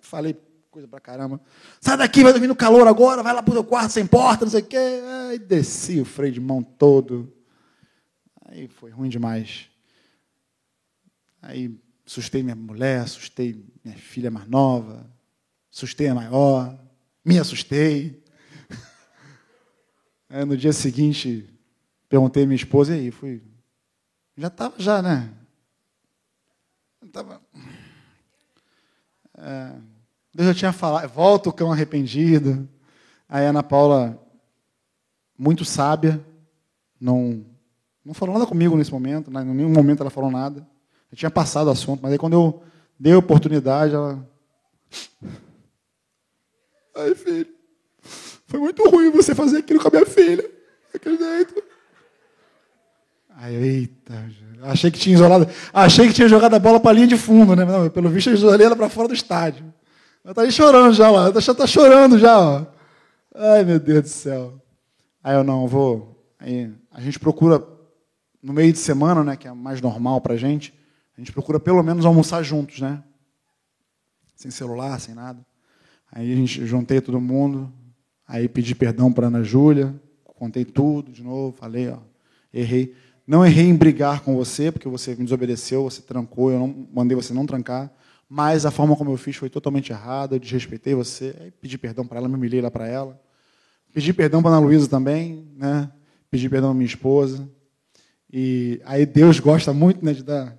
Falei coisa pra caramba. Sai daqui, vai dormir no calor agora, vai lá pro teu quarto sem porta, não sei o quê. Aí desci o freio de mão todo. Aí foi ruim demais. Aí assustei minha mulher, assustei minha filha mais nova, assustei a maior, me assustei. Aí, no dia seguinte, perguntei à minha esposa, e aí, fui. Já estava, já, né? Tava... É, Deus já tinha falado, volta o cão arrependido. Aí Ana Paula, muito sábia, não, não falou nada comigo nesse momento, em nenhum momento ela falou nada. Eu tinha passado o assunto, mas aí quando eu dei a oportunidade, ela. Ai, filho, foi muito ruim você fazer aquilo com a minha filha. Daquele Aí, eita, achei que tinha isolado. Achei que tinha jogado a bola para a linha de fundo, né? Não, pelo visto, eu isolei ela para fora do estádio. Ela está aí chorando já lá. Ela está chorando já, ó. Ai, meu Deus do céu. Aí eu não, vou. Aí a gente procura no meio de semana, né, que é mais normal para a gente, a gente procura pelo menos almoçar juntos, né? Sem celular, sem nada. Aí a gente juntei todo mundo, aí pedi perdão para Ana Júlia, contei tudo de novo, falei, ó, errei. Não errei em brigar com você, porque você me desobedeceu, você trancou, eu não mandei você não trancar, mas a forma como eu fiz foi totalmente errada, eu desrespeitei você, pedi perdão para ela, me humilhei lá para ela. Pedi perdão para Ana Luísa também, né? Pedi perdão à minha esposa. E aí Deus gosta muito né, de dar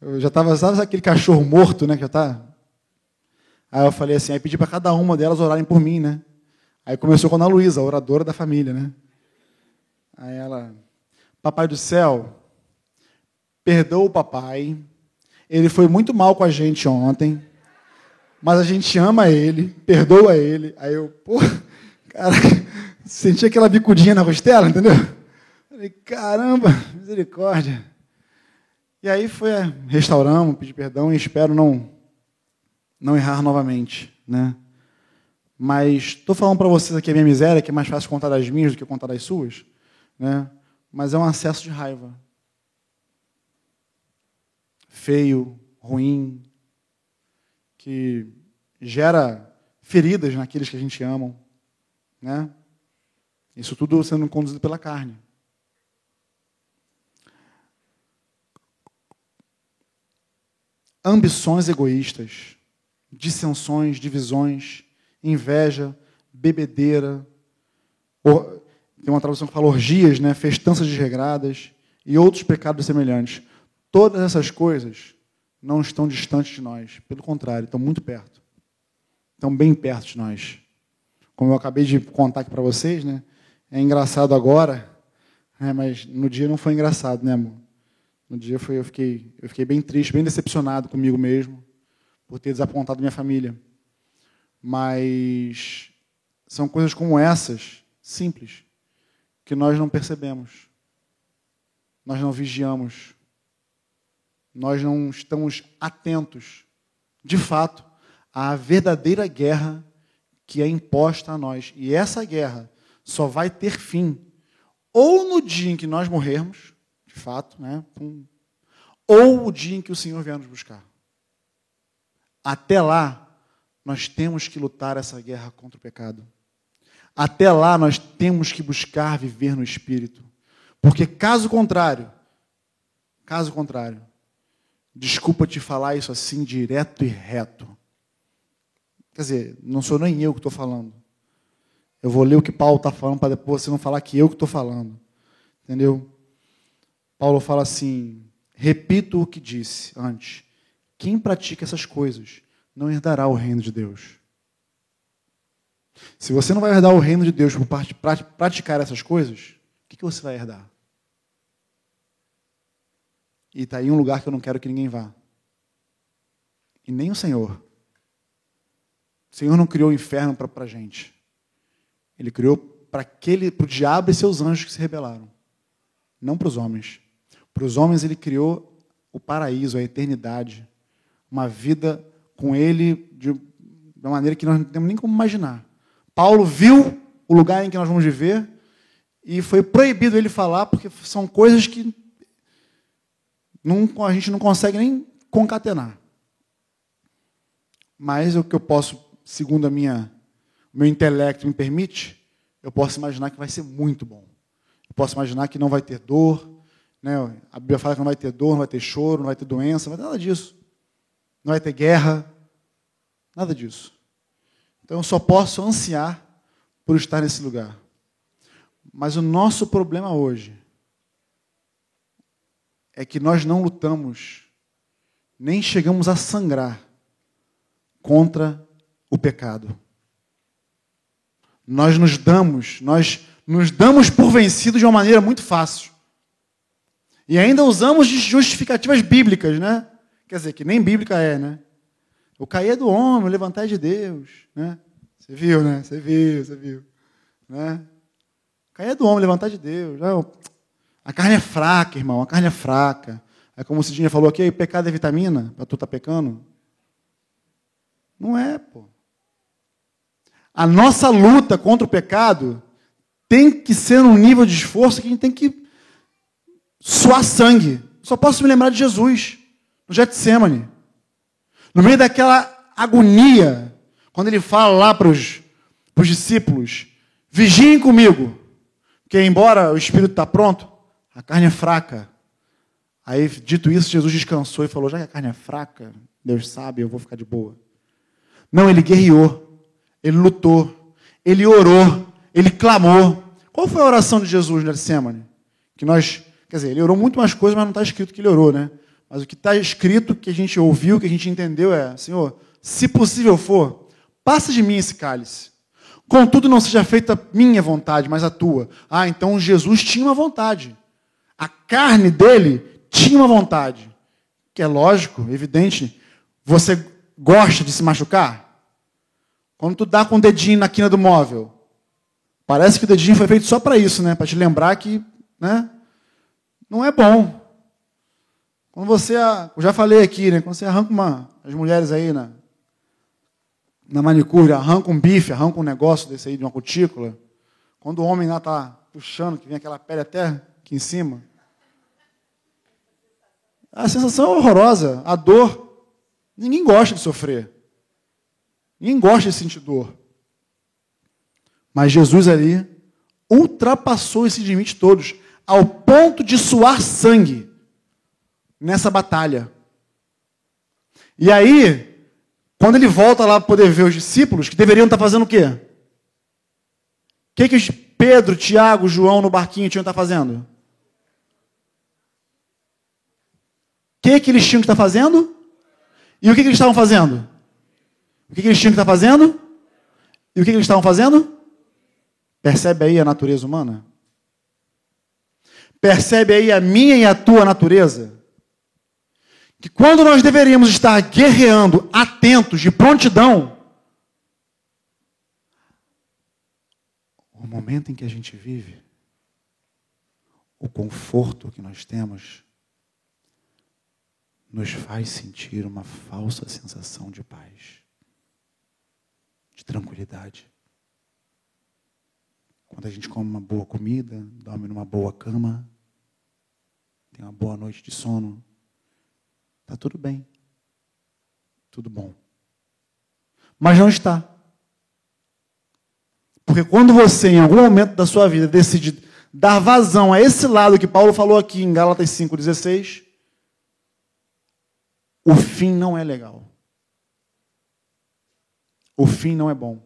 eu já estava, sabe aquele cachorro morto, né? Que já tá. Aí eu falei assim, aí pedi para cada uma delas orarem por mim, né? Aí começou com a Ana Luísa, a oradora da família, né? Aí ela, Papai do céu, perdoa o papai. Ele foi muito mal com a gente ontem, mas a gente ama ele, perdoa ele. Aí eu, pô, cara, <laughs> senti aquela bicudinha na costela, entendeu? Falei, caramba, misericórdia. E aí foi, restauramos, pedi perdão e espero não, não errar novamente. Né? Mas estou falando para vocês aqui a minha miséria, que é mais fácil contar das minhas do que contar das suas. Né? Mas é um acesso de raiva. Feio, ruim, que gera feridas naqueles que a gente ama. Né? Isso tudo sendo conduzido pela carne. ambições egoístas, dissensões, divisões, inveja, bebedeira, tem uma tradução que fala orgias, né, festanças desregradas e outros pecados semelhantes. Todas essas coisas não estão distantes de nós, pelo contrário, estão muito perto. Estão bem perto de nós. Como eu acabei de contar aqui para vocês, né, é engraçado agora, né, mas no dia não foi engraçado, né, amor? No dia foi, eu, fiquei, eu fiquei bem triste, bem decepcionado comigo mesmo, por ter desapontado minha família. Mas são coisas como essas, simples que nós não percebemos, nós não vigiamos, nós não estamos atentos, de fato, à verdadeira guerra que é imposta a nós. E essa guerra só vai ter fim ou no dia em que nós morrermos, de fato, né? ou o dia em que o Senhor vier nos buscar. Até lá, nós temos que lutar essa guerra contra o pecado. Até lá, nós temos que buscar viver no Espírito. Porque caso contrário, caso contrário, desculpa te falar isso assim direto e reto. Quer dizer, não sou nem eu que estou falando. Eu vou ler o que Paulo está falando para depois você não falar que eu que estou falando. Entendeu? Paulo fala assim: repito o que disse antes. Quem pratica essas coisas não herdará o reino de Deus. Se você não vai herdar o reino de Deus por praticar essas coisas, o que você vai herdar? E está aí um lugar que eu não quero que ninguém vá. E nem o Senhor. O Senhor não criou o inferno para a gente. Ele criou para aquele, o diabo e seus anjos que se rebelaram. Não para os homens. Para os homens ele criou o paraíso, a eternidade, uma vida com ele de uma maneira que nós não temos nem como imaginar. Paulo viu o lugar em que nós vamos viver e foi proibido ele falar porque são coisas que não, a gente não consegue nem concatenar. Mas o que eu posso, segundo a minha o meu intelecto me permite, eu posso imaginar que vai ser muito bom. Eu posso imaginar que não vai ter dor, né? A Bíblia fala que não vai ter dor, não vai ter choro, não vai ter doença, não vai ter nada disso. Não vai ter guerra, nada disso. Então eu só posso ansiar por estar nesse lugar. Mas o nosso problema hoje é que nós não lutamos, nem chegamos a sangrar contra o pecado nós nos damos, nós nos damos por vencidos de uma maneira muito fácil. E ainda usamos justificativas bíblicas, né? Quer dizer, que nem bíblica é, né? O cair é do homem, o levantar é de Deus, né? Você viu, né? Você viu, você viu. Né? O cair é do homem, levantar é de Deus. A carne é fraca, irmão, a carne é fraca. É como o Cidinha falou aqui, pecado é vitamina, para tu tá pecando. Não é, pô. A nossa luta contra o pecado tem que ser num nível de esforço que a gente tem que suar sangue. Só posso me lembrar de Jesus, no Getsemane. No meio daquela agonia, quando ele fala lá para os discípulos: vigiem comigo, que embora o espírito está pronto, a carne é fraca. Aí, dito isso, Jesus descansou e falou: já que a carne é fraca, Deus sabe, eu vou ficar de boa. Não, ele guerreou ele lutou, ele orou, ele clamou. Qual foi a oração de Jesus no? Que nós, quer dizer, ele orou muito mais coisas, mas não está escrito que ele orou, né? Mas o que está escrito, que a gente ouviu, que a gente entendeu é, Senhor, se possível for, passa de mim esse cálice. Contudo, não seja feita minha vontade, mas a tua. Ah, então Jesus tinha uma vontade. A carne dele tinha uma vontade. Que é lógico, evidente. Você gosta de se machucar? Quando tu dá com o dedinho na quina do móvel, parece que o dedinho foi feito só para isso, né? Para te lembrar que, né? Não é bom. Quando você, eu já falei aqui, né? Quando você arranca uma, as mulheres aí na, na manicure, arranca um bife, arranca um negócio desse aí de uma cutícula. Quando o homem lá está puxando, que vem aquela pele até aqui em cima. A sensação é horrorosa, a dor. Ninguém gosta de sofrer. Ninguém gosta de sentir dor. Mas Jesus ali ultrapassou esses limites todos, ao ponto de suar sangue nessa batalha. E aí, quando ele volta lá para poder ver os discípulos, que deveriam estar fazendo o quê? O que, que Pedro, Tiago, João no barquinho tinham que estar fazendo? O que, que eles tinham que estar fazendo? E o que, que eles estavam fazendo? O que, eles tinham que estar fazendo? E o que, eles estavam fazendo? Percebe aí a natureza humana? Percebe aí a minha e a tua natureza? Que quando nós deveríamos estar guerreando, atentos, de prontidão, momento em que a gente vive, o conforto que nós temos nos faz sentir uma falsa sensação de paz, de tranquilidade. Quando a gente come uma boa comida, dorme numa boa cama, tem uma boa noite de sono, está tudo bem, tudo bom. Mas não está. Porque quando você, em algum momento da sua vida, decide dar vazão a esse lado que Paulo falou aqui em Gálatas 5,16, o fim não é legal. O fim não é bom.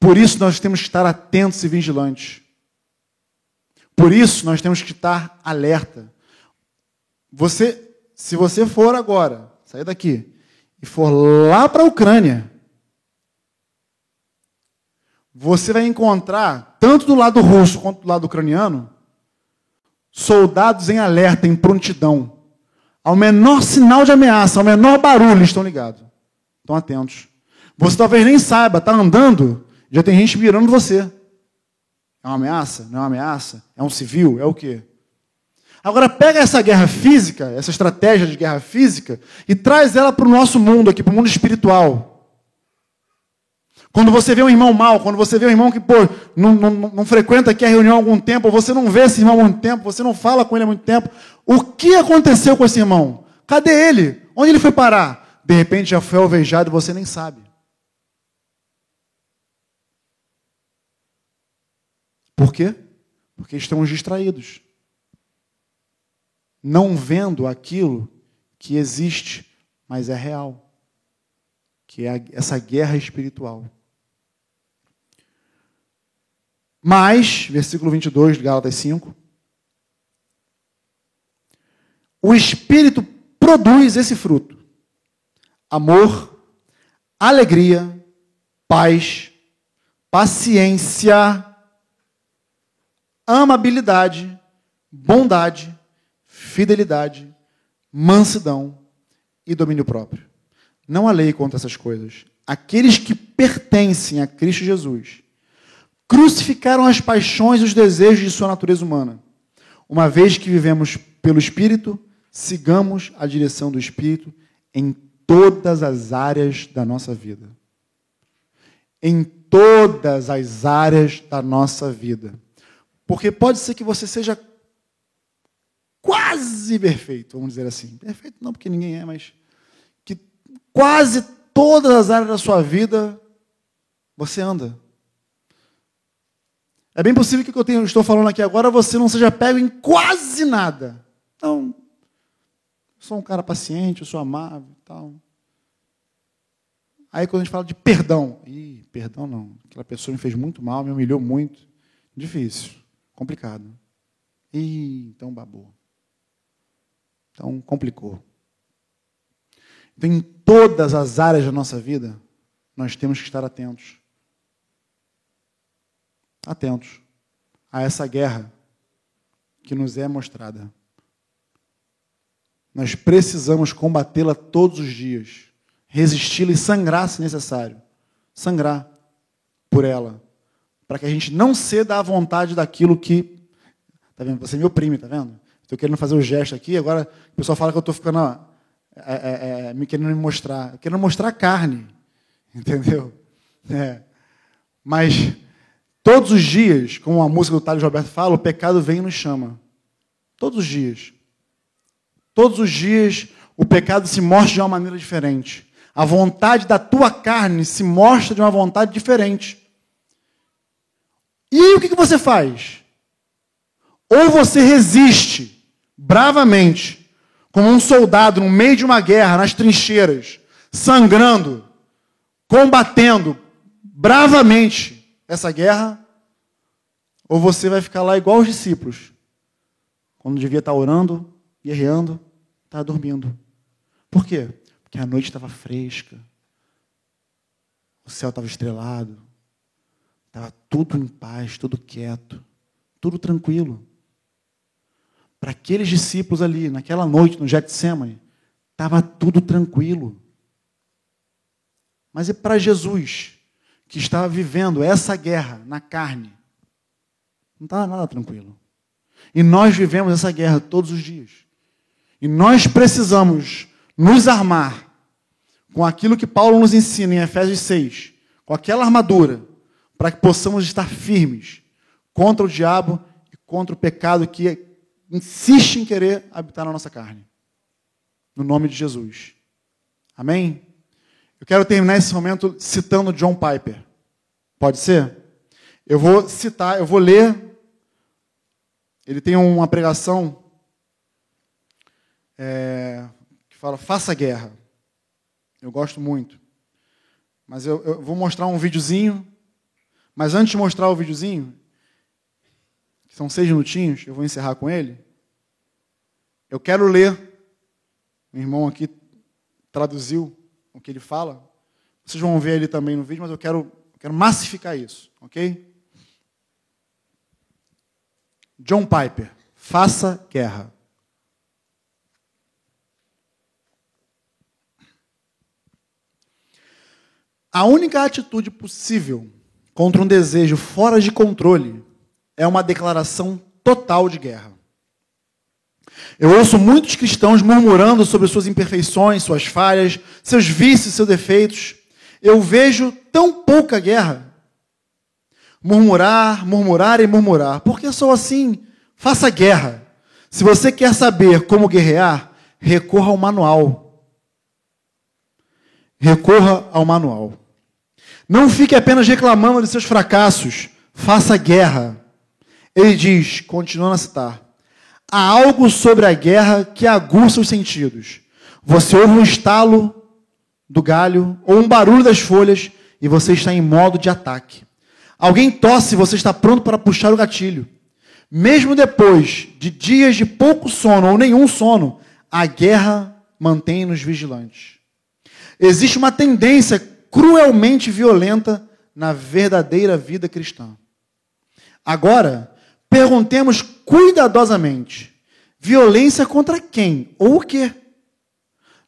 Por isso nós temos que estar atentos e vigilantes. Por isso nós temos que estar alerta. Você, se você for agora, sair daqui e for lá para a Ucrânia, você vai encontrar, tanto do lado russo quanto do lado ucraniano, soldados em alerta, em prontidão. Ao menor sinal de ameaça, ao menor barulho, estão ligados. Estão atentos. Você talvez nem saiba, está andando, já tem gente mirando você. É uma ameaça? Não é uma ameaça? É um civil? É o quê? Agora pega essa guerra física, essa estratégia de guerra física, e traz ela para o nosso mundo aqui, para o mundo espiritual. Quando você vê um irmão mal, quando você vê um irmão que pô, não, não, não frequenta aqui a reunião há algum tempo, você não vê esse irmão há muito tempo, você não fala com ele há muito tempo, o que aconteceu com esse irmão? Cadê ele? Onde ele foi parar? De repente já foi alvejado e você nem sabe. Por quê? Porque estamos distraídos. Não vendo aquilo que existe, mas é real. Que é essa guerra espiritual. Mas, versículo 22 de Gálatas 5, o Espírito produz esse fruto: amor, alegria, paz, paciência, amabilidade, bondade, fidelidade, mansidão e domínio próprio. Não há lei contra essas coisas. Aqueles que pertencem a Cristo Jesus crucificaram as paixões e os desejos de sua natureza humana. Uma vez que vivemos pelo Espírito, sigamos a direção do Espírito em todas as áreas da nossa vida. Em todas as áreas da nossa vida. Porque pode ser que você seja quase perfeito, vamos dizer assim. Perfeito não, porque ninguém é, mas que quase todas as áreas da sua vida você anda. É bem possível que o que eu tenho, estou falando aqui agora você não seja pego em quase nada. Então, sou um cara paciente, eu sou amável e tal. Aí quando a gente fala de perdão, ih, perdão não, aquela pessoa me fez muito mal, me humilhou muito. Difícil. Complicado. Ih, então babou. Então complicou. Então, em todas as áreas da nossa vida, nós temos que estar atentos. Atentos a essa guerra que nos é mostrada. Nós precisamos combatê-la todos os dias, resisti-la e sangrar se necessário. Sangrar por ela para que a gente não ceda à vontade daquilo que. Tá vendo? Você me oprime, tá vendo? Estou querendo fazer o gesto aqui, agora o pessoal fala que eu estou ficando. É, é, é, me querendo me mostrar. Eu querendo mostrar carne. <laughs> Entendeu? É. Mas todos os dias, como a música do Thales Roberto fala, o pecado vem e nos chama. Todos os dias. Todos os dias o pecado se mostra de uma maneira diferente. A vontade da tua carne se mostra de uma vontade diferente. E o que você faz? Ou você resiste bravamente, como um soldado no meio de uma guerra, nas trincheiras, sangrando, combatendo bravamente essa guerra, ou você vai ficar lá igual os discípulos, quando devia estar orando, guerreando, está dormindo. Por quê? Porque a noite estava fresca, o céu estava estrelado, Estava tudo em paz, tudo quieto, tudo tranquilo. Para aqueles discípulos ali, naquela noite no Getsemane, estava tudo tranquilo. Mas é para Jesus, que está vivendo essa guerra na carne, não está nada tranquilo. E nós vivemos essa guerra todos os dias. E nós precisamos nos armar com aquilo que Paulo nos ensina em Efésios 6, com aquela armadura, para que possamos estar firmes contra o diabo e contra o pecado que insiste em querer habitar na nossa carne. No nome de Jesus. Amém? Eu quero terminar esse momento citando John Piper. Pode ser? Eu vou citar, eu vou ler. Ele tem uma pregação é, que fala: faça guerra. Eu gosto muito. Mas eu, eu vou mostrar um videozinho. Mas antes de mostrar o videozinho, são seis minutinhos, eu vou encerrar com ele. Eu quero ler. O irmão aqui traduziu o que ele fala. Vocês vão ver ele também no vídeo, mas eu quero, quero massificar isso, ok? John Piper, faça guerra. A única atitude possível contra um desejo fora de controle é uma declaração total de guerra. Eu ouço muitos cristãos murmurando sobre suas imperfeições, suas falhas, seus vícios, seus defeitos. Eu vejo tão pouca guerra. Murmurar, murmurar e murmurar. Porque sou assim? Faça guerra. Se você quer saber como guerrear, recorra ao manual. Recorra ao manual. Não fique apenas reclamando de seus fracassos. Faça guerra. Ele diz, continuando a citar: há algo sobre a guerra que aguça os sentidos. Você ouve um estalo do galho ou um barulho das folhas e você está em modo de ataque. Alguém tosse e você está pronto para puxar o gatilho. Mesmo depois de dias de pouco sono ou nenhum sono, a guerra mantém-nos vigilantes. Existe uma tendência cruelmente violenta na verdadeira vida cristã. Agora, perguntemos cuidadosamente: violência contra quem ou o quê?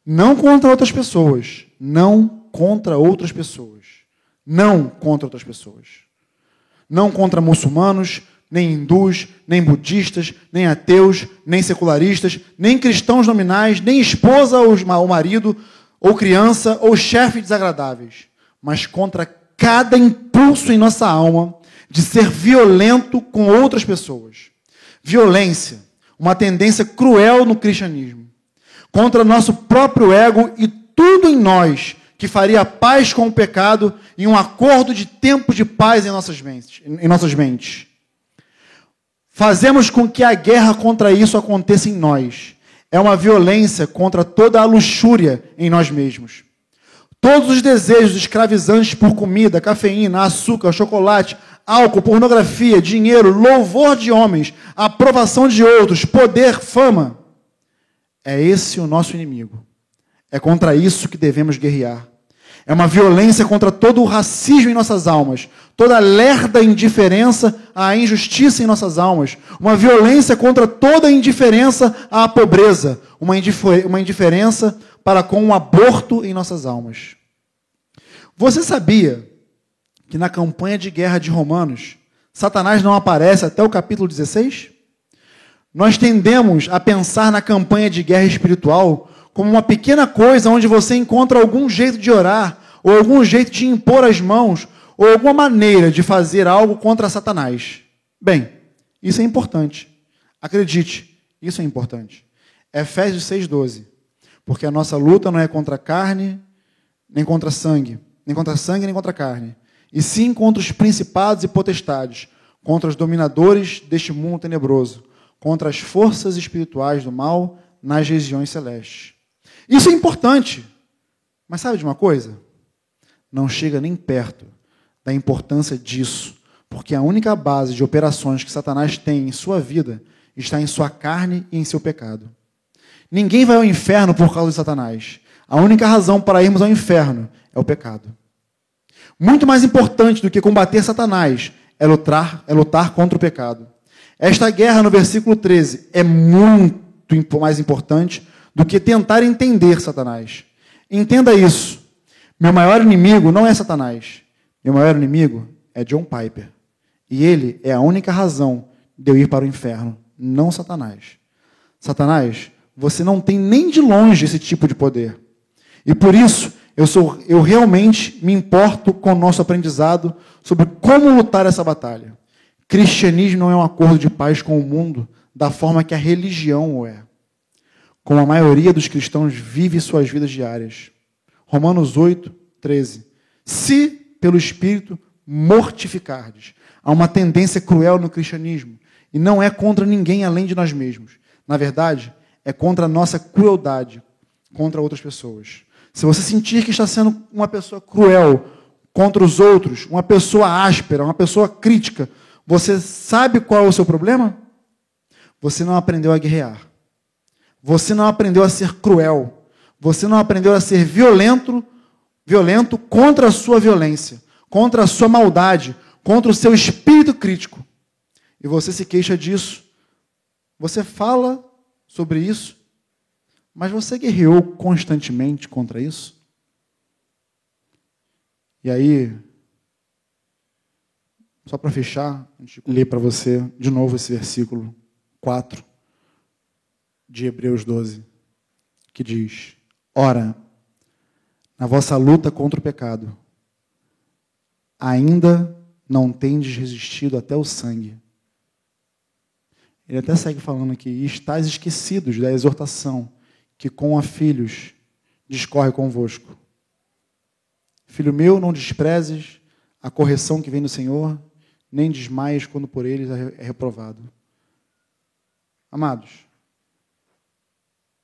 Não contra outras pessoas. Não contra outras pessoas. Não contra outras pessoas. Não contra muçulmanos, nem hindus, nem budistas, nem ateus, nem secularistas, nem cristãos nominais, nem esposa ou marido, ou criança, ou chefe desagradáveis, mas contra cada impulso em nossa alma de ser violento com outras pessoas. Violência, uma tendência cruel no cristianismo, contra nosso próprio ego e tudo em nós que faria paz com o pecado e um acordo de tempo de paz em nossas mentes. Em nossas mentes. Fazemos com que a guerra contra isso aconteça em nós é uma violência contra toda a luxúria em nós mesmos. Todos os desejos escravizantes por comida, cafeína, açúcar, chocolate, álcool, pornografia, dinheiro, louvor de homens, aprovação de outros, poder, fama. É esse o nosso inimigo. É contra isso que devemos guerrear. É uma violência contra todo o racismo em nossas almas, toda a lerda indiferença à injustiça em nossas almas, uma violência contra toda a indiferença à pobreza, uma, indifer uma indiferença para com o aborto em nossas almas. Você sabia que na campanha de guerra de Romanos, Satanás não aparece até o capítulo 16? Nós tendemos a pensar na campanha de guerra espiritual como uma pequena coisa onde você encontra algum jeito de orar, ou algum jeito de impor as mãos, ou alguma maneira de fazer algo contra Satanás. Bem, isso é importante. Acredite, isso é importante. Efésios 6,12. Porque a nossa luta não é contra carne, nem contra sangue, nem contra sangue, nem contra carne, e sim contra os principados e potestades, contra os dominadores deste mundo tenebroso, contra as forças espirituais do mal nas regiões celestes. Isso é importante. Mas sabe de uma coisa? Não chega nem perto da importância disso, porque a única base de operações que Satanás tem em sua vida está em sua carne e em seu pecado. Ninguém vai ao inferno por causa de Satanás. A única razão para irmos ao inferno é o pecado. Muito mais importante do que combater Satanás é lutar, é lutar contra o pecado. Esta guerra, no versículo 13, é muito mais importante do que tentar entender Satanás. Entenda isso. Meu maior inimigo não é Satanás. Meu maior inimigo é John Piper. E ele é a única razão de eu ir para o inferno, não Satanás. Satanás, você não tem nem de longe esse tipo de poder. E por isso, eu, sou, eu realmente me importo com o nosso aprendizado sobre como lutar essa batalha. Cristianismo não é um acordo de paz com o mundo da forma que a religião o é. Como a maioria dos cristãos vive suas vidas diárias. Romanos 8, 13. Se, pelo Espírito, mortificardes. Há uma tendência cruel no cristianismo. E não é contra ninguém além de nós mesmos. Na verdade, é contra a nossa crueldade contra outras pessoas. Se você sentir que está sendo uma pessoa cruel contra os outros, uma pessoa áspera, uma pessoa crítica, você sabe qual é o seu problema? Você não aprendeu a guerrear. Você não aprendeu a ser cruel. Você não aprendeu a ser violento, violento contra a sua violência, contra a sua maldade, contra o seu espírito crítico. E você se queixa disso. Você fala sobre isso, mas você guerreou constantemente contra isso? E aí, só para fechar, a para você de novo esse versículo 4 de Hebreus 12, que diz: Ora, na vossa luta contra o pecado, ainda não tendes resistido até o sangue. Ele até segue falando aqui: e estáis esquecidos da exortação que com a filhos discorre convosco. Filho meu, não desprezes a correção que vem do Senhor, nem desmaies quando por eles é reprovado. Amados,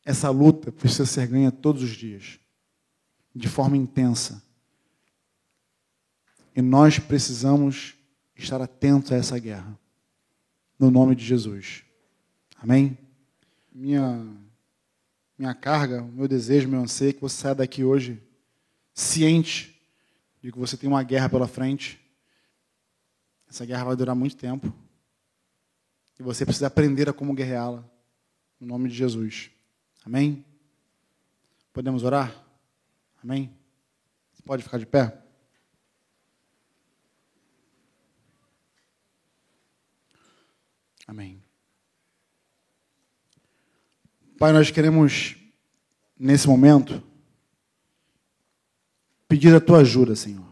essa luta precisa ser ganha todos os dias, de forma intensa. E nós precisamos estar atentos a essa guerra, no nome de Jesus. Amém? Minha minha carga, o meu desejo, meu anseio é que você saia daqui hoje ciente de que você tem uma guerra pela frente. Essa guerra vai durar muito tempo. E você precisa aprender a como guerreá-la. No nome de Jesus. Amém? Podemos orar? Amém? Você pode ficar de pé? Amém. Pai, nós queremos, nesse momento, pedir a tua ajuda, Senhor.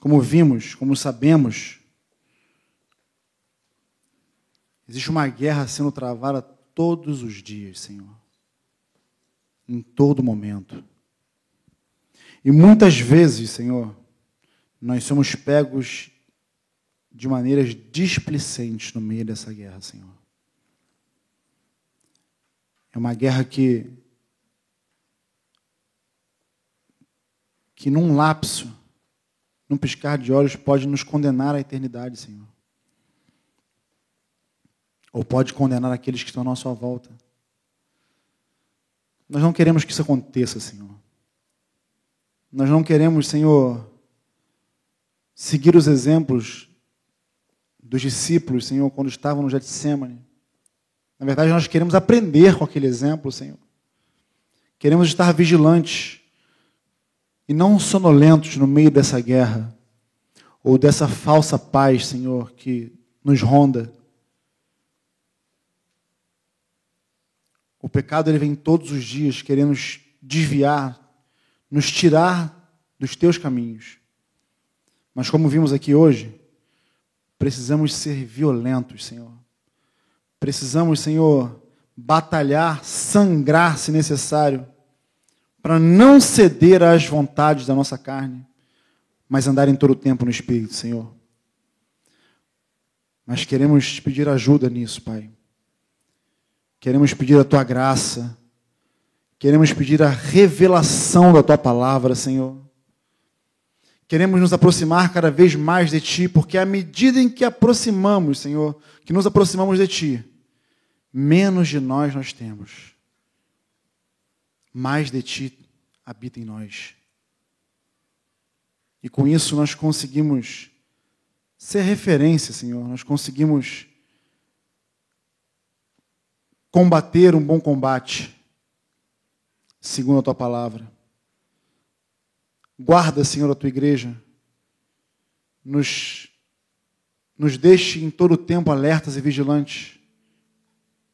Como vimos, como sabemos, existe uma guerra sendo travada todos os dias, Senhor. Em todo momento. E muitas vezes, Senhor, nós somos pegos de maneiras displicentes no meio dessa guerra, Senhor. É uma guerra que, que num lapso, num piscar de olhos, pode nos condenar à eternidade, Senhor. Ou pode condenar aqueles que estão à nossa volta. Nós não queremos que isso aconteça, Senhor. Nós não queremos, Senhor, seguir os exemplos dos discípulos, Senhor, quando estavam no Getsemane. Na verdade, nós queremos aprender com aquele exemplo, Senhor. Queremos estar vigilantes e não sonolentos no meio dessa guerra ou dessa falsa paz, Senhor, que nos ronda. O pecado ele vem todos os dias querendo nos desviar, nos tirar dos teus caminhos. Mas como vimos aqui hoje, precisamos ser violentos, Senhor. Precisamos, Senhor, batalhar, sangrar se necessário, para não ceder às vontades da nossa carne, mas andar em todo o tempo no Espírito, Senhor. Mas queremos te pedir ajuda nisso, Pai. Queremos pedir a tua graça. Queremos pedir a revelação da tua palavra, Senhor. Queremos nos aproximar cada vez mais de ti, porque à medida em que aproximamos, Senhor, que nos aproximamos de ti, menos de nós nós temos, mais de Ti habita em nós. E com isso nós conseguimos ser referência, Senhor, nós conseguimos combater um bom combate, segundo a Tua palavra. Guarda, Senhor, a Tua igreja nos, nos deixe em todo o tempo alertas e vigilantes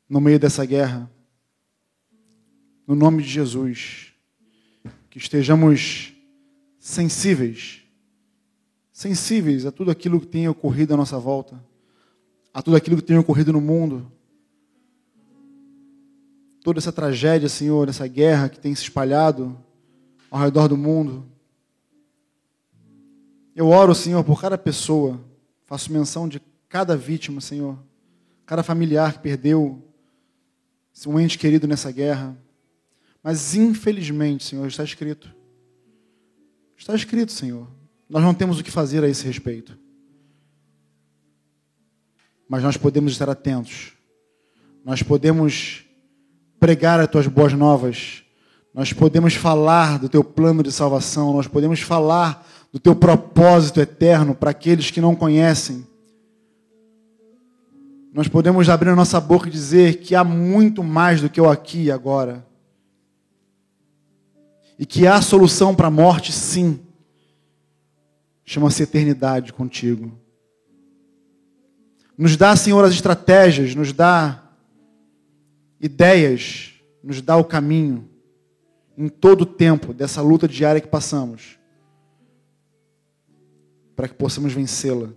no meio dessa guerra. No nome de Jesus, que estejamos sensíveis, sensíveis a tudo aquilo que tem ocorrido à nossa volta, a tudo aquilo que tem ocorrido no mundo, toda essa tragédia, Senhor, essa guerra que tem se espalhado ao redor do mundo. Eu oro, Senhor, por cada pessoa, faço menção de cada vítima, Senhor, cada familiar que perdeu um ente querido nessa guerra. Mas, infelizmente, Senhor, está escrito. Está escrito, Senhor. Nós não temos o que fazer a esse respeito. Mas nós podemos estar atentos. Nós podemos pregar as tuas boas novas. Nós podemos falar do teu plano de salvação. Nós podemos falar do teu propósito eterno para aqueles que não conhecem. Nós podemos abrir a nossa boca e dizer que há muito mais do que o aqui e agora. E que há solução para a morte, sim. Chama-se eternidade contigo. Nos dá, Senhor, as estratégias, nos dá ideias, nos dá o caminho em todo o tempo dessa luta diária que passamos, para que possamos vencê-la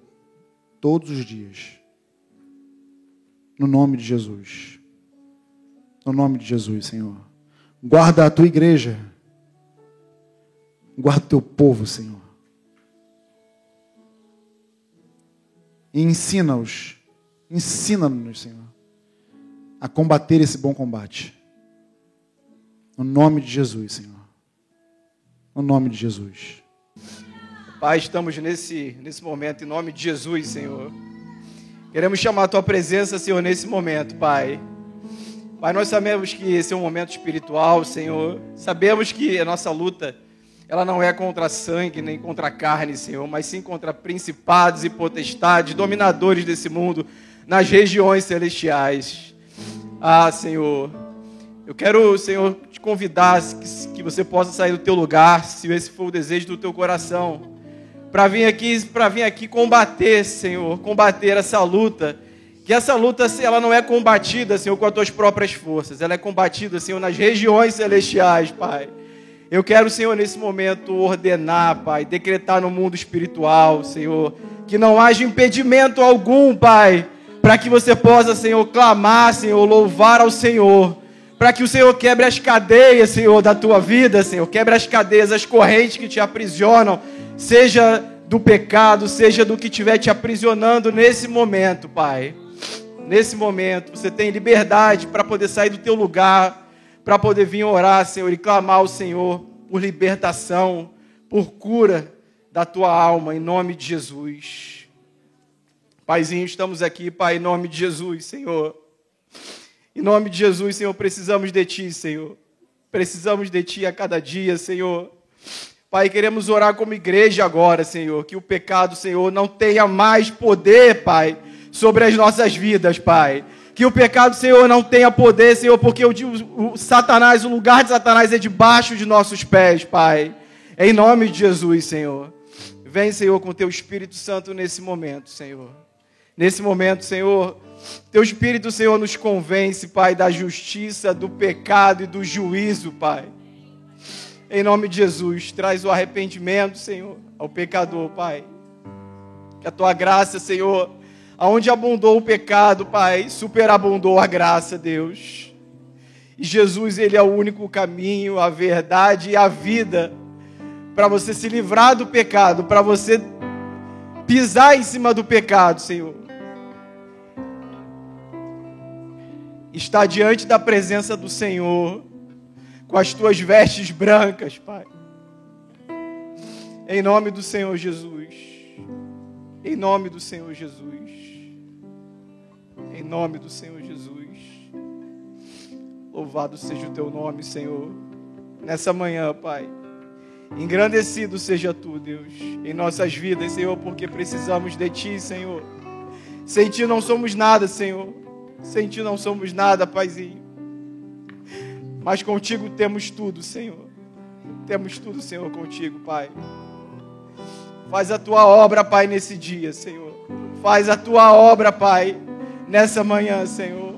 todos os dias. No nome de Jesus. No nome de Jesus, Senhor. Guarda a tua igreja. Guarda o teu povo, Senhor. E ensina-os. Ensina-nos, Senhor a combater esse bom combate. No nome de Jesus, Senhor. No nome de Jesus. Pai, estamos nesse, nesse momento, em nome de Jesus, Senhor. Queremos chamar a Tua presença, Senhor, nesse momento, Pai. Pai, nós sabemos que esse é um momento espiritual, Senhor. Sabemos que a nossa luta, ela não é contra sangue nem contra carne, Senhor, mas sim contra principados e potestades, dominadores desse mundo, nas regiões celestiais. Ah, Senhor, eu quero, Senhor, te convidar que, que você possa sair do teu lugar, se esse for o desejo do teu coração, para vir aqui, para vir aqui combater, Senhor, combater essa luta. Que essa luta, ela não é combatida, Senhor, com as tuas próprias forças, ela é combatida, Senhor, nas regiões celestiais, Pai. Eu quero, Senhor, nesse momento ordenar, Pai, decretar no mundo espiritual, Senhor, que não haja impedimento algum, Pai, para que você possa, Senhor, clamar, Senhor, louvar ao Senhor, para que o Senhor quebre as cadeias, Senhor, da tua vida, Senhor, quebre as cadeias, as correntes que te aprisionam, seja do pecado, seja do que estiver te aprisionando nesse momento, Pai. Nesse momento, você tem liberdade para poder sair do teu lugar, para poder vir orar, Senhor, e clamar ao Senhor por libertação, por cura da tua alma, em nome de Jesus. Paizinho, estamos aqui, Pai, em nome de Jesus, Senhor. Em nome de Jesus, Senhor, precisamos de Ti, Senhor. Precisamos de Ti a cada dia, Senhor. Pai, queremos orar como igreja agora, Senhor, que o pecado, Senhor, não tenha mais poder, Pai, sobre as nossas vidas, Pai. Que o pecado, Senhor, não tenha poder, Senhor, porque o, o, Satanás, o lugar de Satanás é debaixo de nossos pés, Pai. Em nome de Jesus, Senhor. Vem, Senhor, com teu Espírito Santo nesse momento, Senhor. Nesse momento, Senhor, teu Espírito, Senhor, nos convence, Pai, da justiça, do pecado e do juízo, Pai. Em nome de Jesus, traz o arrependimento, Senhor, ao pecador, Pai. Que a tua graça, Senhor, aonde abundou o pecado, Pai, superabundou a graça, Deus. E Jesus, Ele é o único caminho, a verdade e a vida para você se livrar do pecado, para você pisar em cima do pecado, Senhor. Está diante da presença do Senhor, com as tuas vestes brancas, Pai. Em nome do Senhor Jesus. Em nome do Senhor Jesus. Em nome do Senhor Jesus. Louvado seja o teu nome, Senhor. Nessa manhã, Pai. Engrandecido seja tu, Deus, em nossas vidas, Senhor, porque precisamos de ti, Senhor. Sem ti não somos nada, Senhor. Sem ti não somos nada, Paizinho. Mas contigo temos tudo, Senhor. Temos tudo, Senhor, contigo, Pai. Faz a tua obra, Pai, nesse dia, Senhor. Faz a tua obra, Pai, nessa manhã, Senhor.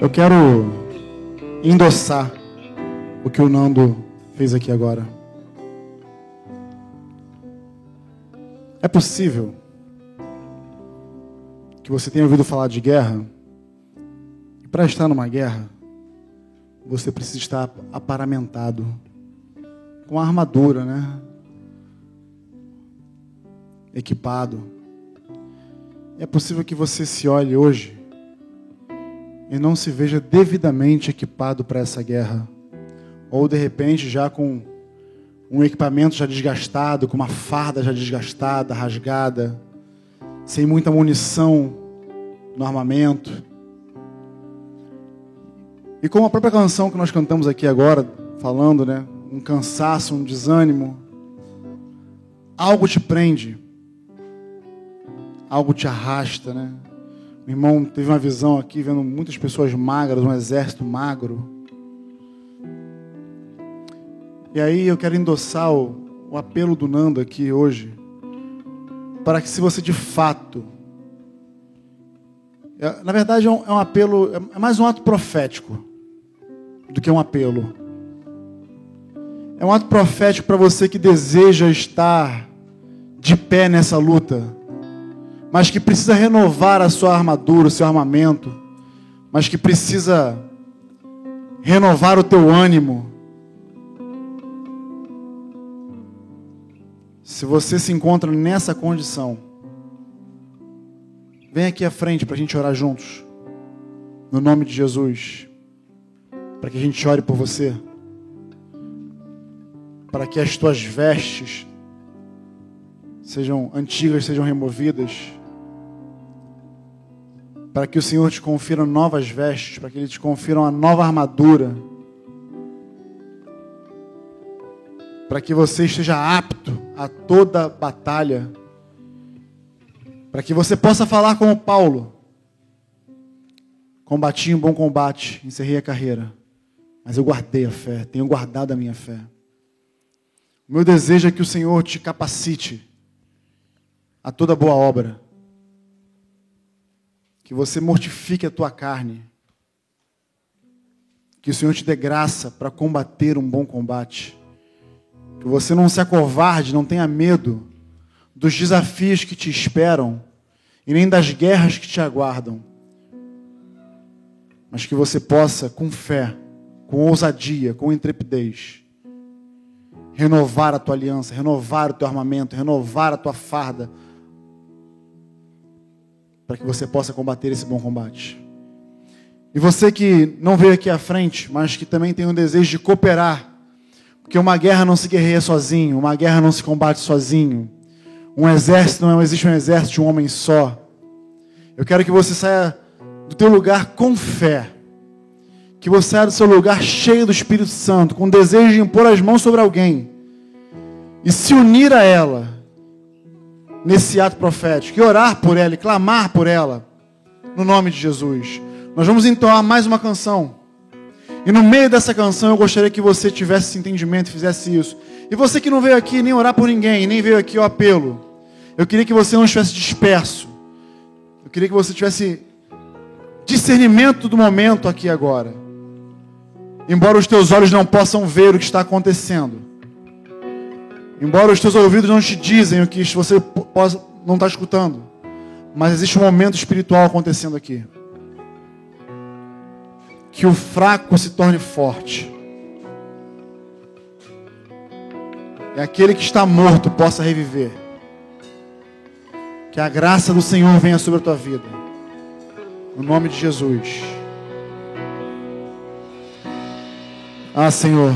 Eu quero endossar o que o Nando fez aqui agora. É possível que você tenha ouvido falar de guerra, e para estar numa guerra, você precisa estar aparamentado com armadura, né? Equipado. É possível que você se olhe hoje e não se veja devidamente equipado para essa guerra, ou de repente já com um equipamento já desgastado, com uma farda já desgastada, rasgada sem muita munição no armamento. E como a própria canção que nós cantamos aqui agora, falando, né? Um cansaço, um desânimo. Algo te prende. Algo te arrasta, né? O irmão teve uma visão aqui, vendo muitas pessoas magras, um exército magro. E aí eu quero endossar o, o apelo do Nando aqui hoje para que se você de fato. É, na verdade, é um, é apelo, é mais um ato profético do que um apelo. É um ato profético para você que deseja estar de pé nessa luta, mas que precisa renovar a sua armadura, o seu armamento, mas que precisa renovar o teu ânimo, Se você se encontra nessa condição, vem aqui à frente para a gente orar juntos. No nome de Jesus. Para que a gente ore por você. Para que as tuas vestes sejam antigas, sejam removidas. Para que o Senhor te confira novas vestes, para que Ele te confira uma nova armadura para que você esteja apto a toda batalha, para que você possa falar como Paulo: combati um bom combate, encerrei a carreira, mas eu guardei a fé, tenho guardado a minha fé. O meu desejo é que o Senhor te capacite a toda boa obra, que você mortifique a tua carne, que o Senhor te dê graça para combater um bom combate. Que você não se acovarde, não tenha medo dos desafios que te esperam e nem das guerras que te aguardam. Mas que você possa, com fé, com ousadia, com intrepidez, renovar a tua aliança, renovar o teu armamento, renovar a tua farda, para que você possa combater esse bom combate. E você que não veio aqui à frente, mas que também tem um desejo de cooperar porque uma guerra não se guerreia sozinho, uma guerra não se combate sozinho. Um exército não existe um exército de um homem só. Eu quero que você saia do teu lugar com fé. Que você saia do seu lugar cheio do Espírito Santo, com desejo de impor as mãos sobre alguém e se unir a ela nesse ato profético, e orar por ela e clamar por ela, no nome de Jesus. Nós vamos entoar mais uma canção. E no meio dessa canção eu gostaria que você tivesse esse entendimento e fizesse isso. E você que não veio aqui nem orar por ninguém, nem veio aqui o apelo, eu queria que você não estivesse disperso. Eu queria que você tivesse discernimento do momento aqui agora. Embora os teus olhos não possam ver o que está acontecendo. Embora os teus ouvidos não te dizem o que você não está escutando. Mas existe um momento espiritual acontecendo aqui que o fraco se torne forte. E aquele que está morto possa reviver. Que a graça do Senhor venha sobre a tua vida. No nome de Jesus. Ah, Senhor.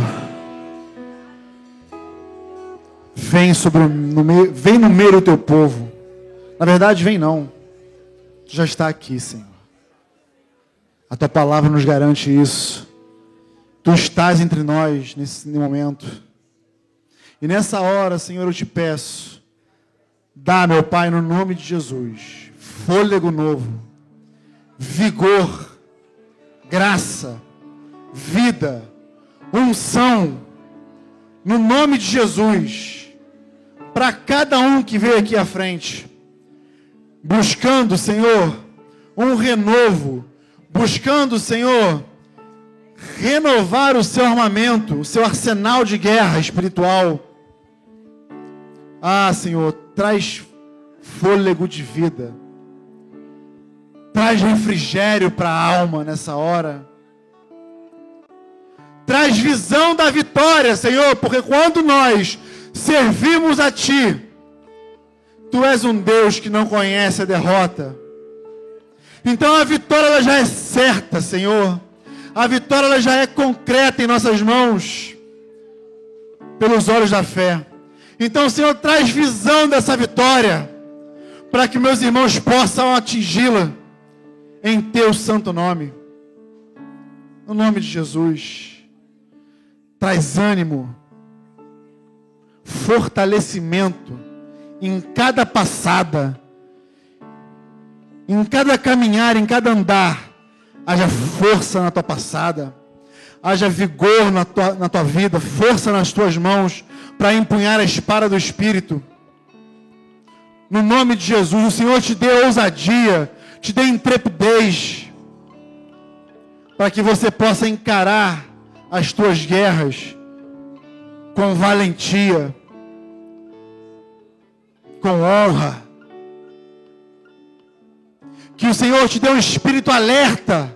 Vem sobre no meio, vem no meio do teu povo. Na verdade, vem não. Tu já está aqui, Senhor. A tua palavra nos garante isso. Tu estás entre nós nesse momento. E nessa hora, Senhor, eu te peço, dá, meu Pai, no nome de Jesus, fôlego novo, vigor, graça, vida, unção, no nome de Jesus, para cada um que veio aqui à frente, buscando, Senhor, um renovo, buscando, Senhor, renovar o seu armamento, o seu arsenal de guerra espiritual. Ah, Senhor, traz fôlego de vida. Traz refrigério para a alma nessa hora. Traz visão da vitória, Senhor, porque quando nós servimos a Ti, Tu és um Deus que não conhece a derrota. Então a vitória já é certa, Senhor. A vitória já é concreta em nossas mãos, pelos olhos da fé. Então, Senhor, traz visão dessa vitória, para que meus irmãos possam atingi-la, em Teu santo nome. No nome de Jesus. Traz ânimo, fortalecimento em cada passada, em cada caminhar, em cada andar haja força na tua passada, haja vigor na tua, na tua vida, força nas tuas mãos para empunhar a espada do Espírito. No nome de Jesus, o Senhor te dê ousadia, te dê intrepidez, para que você possa encarar as tuas guerras com valentia, com honra. Que o Senhor te dê um espírito alerta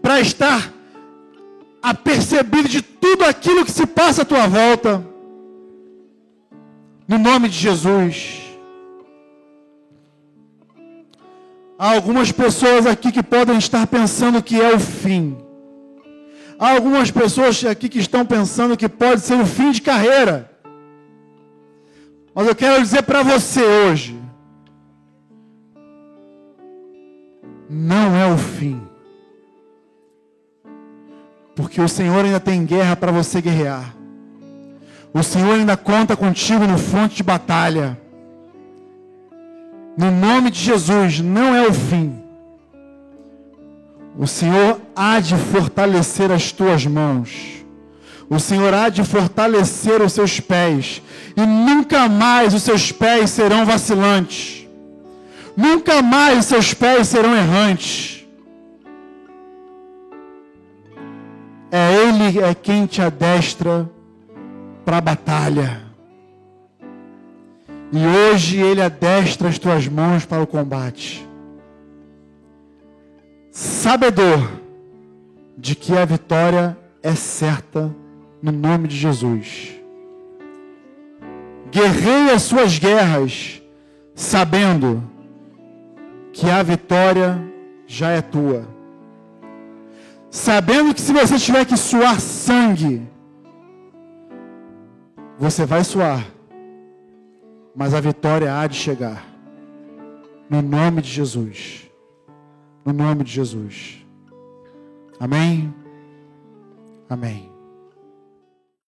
para estar apercebido de tudo aquilo que se passa à tua volta. No nome de Jesus. Há algumas pessoas aqui que podem estar pensando que é o fim. Há algumas pessoas aqui que estão pensando que pode ser o fim de carreira. Mas eu quero dizer para você hoje: não é o fim. Porque o Senhor ainda tem guerra para você guerrear. O Senhor ainda conta contigo no fronte de batalha. No nome de Jesus, não é o fim. O Senhor há de fortalecer as tuas mãos. O Senhor há de fortalecer os seus pés. E nunca mais os seus pés serão vacilantes. Nunca mais os seus pés serão errantes. É Ele é quem te adestra para a batalha. E hoje Ele adestra as tuas mãos para o combate. Sabedor de que a vitória é certa no nome de Jesus. Guerreie as suas guerras, sabendo que a vitória já é tua sabendo que se você tiver que suar sangue, você vai suar, mas a vitória há de chegar. No nome de Jesus. No nome de Jesus. Amém? Amém.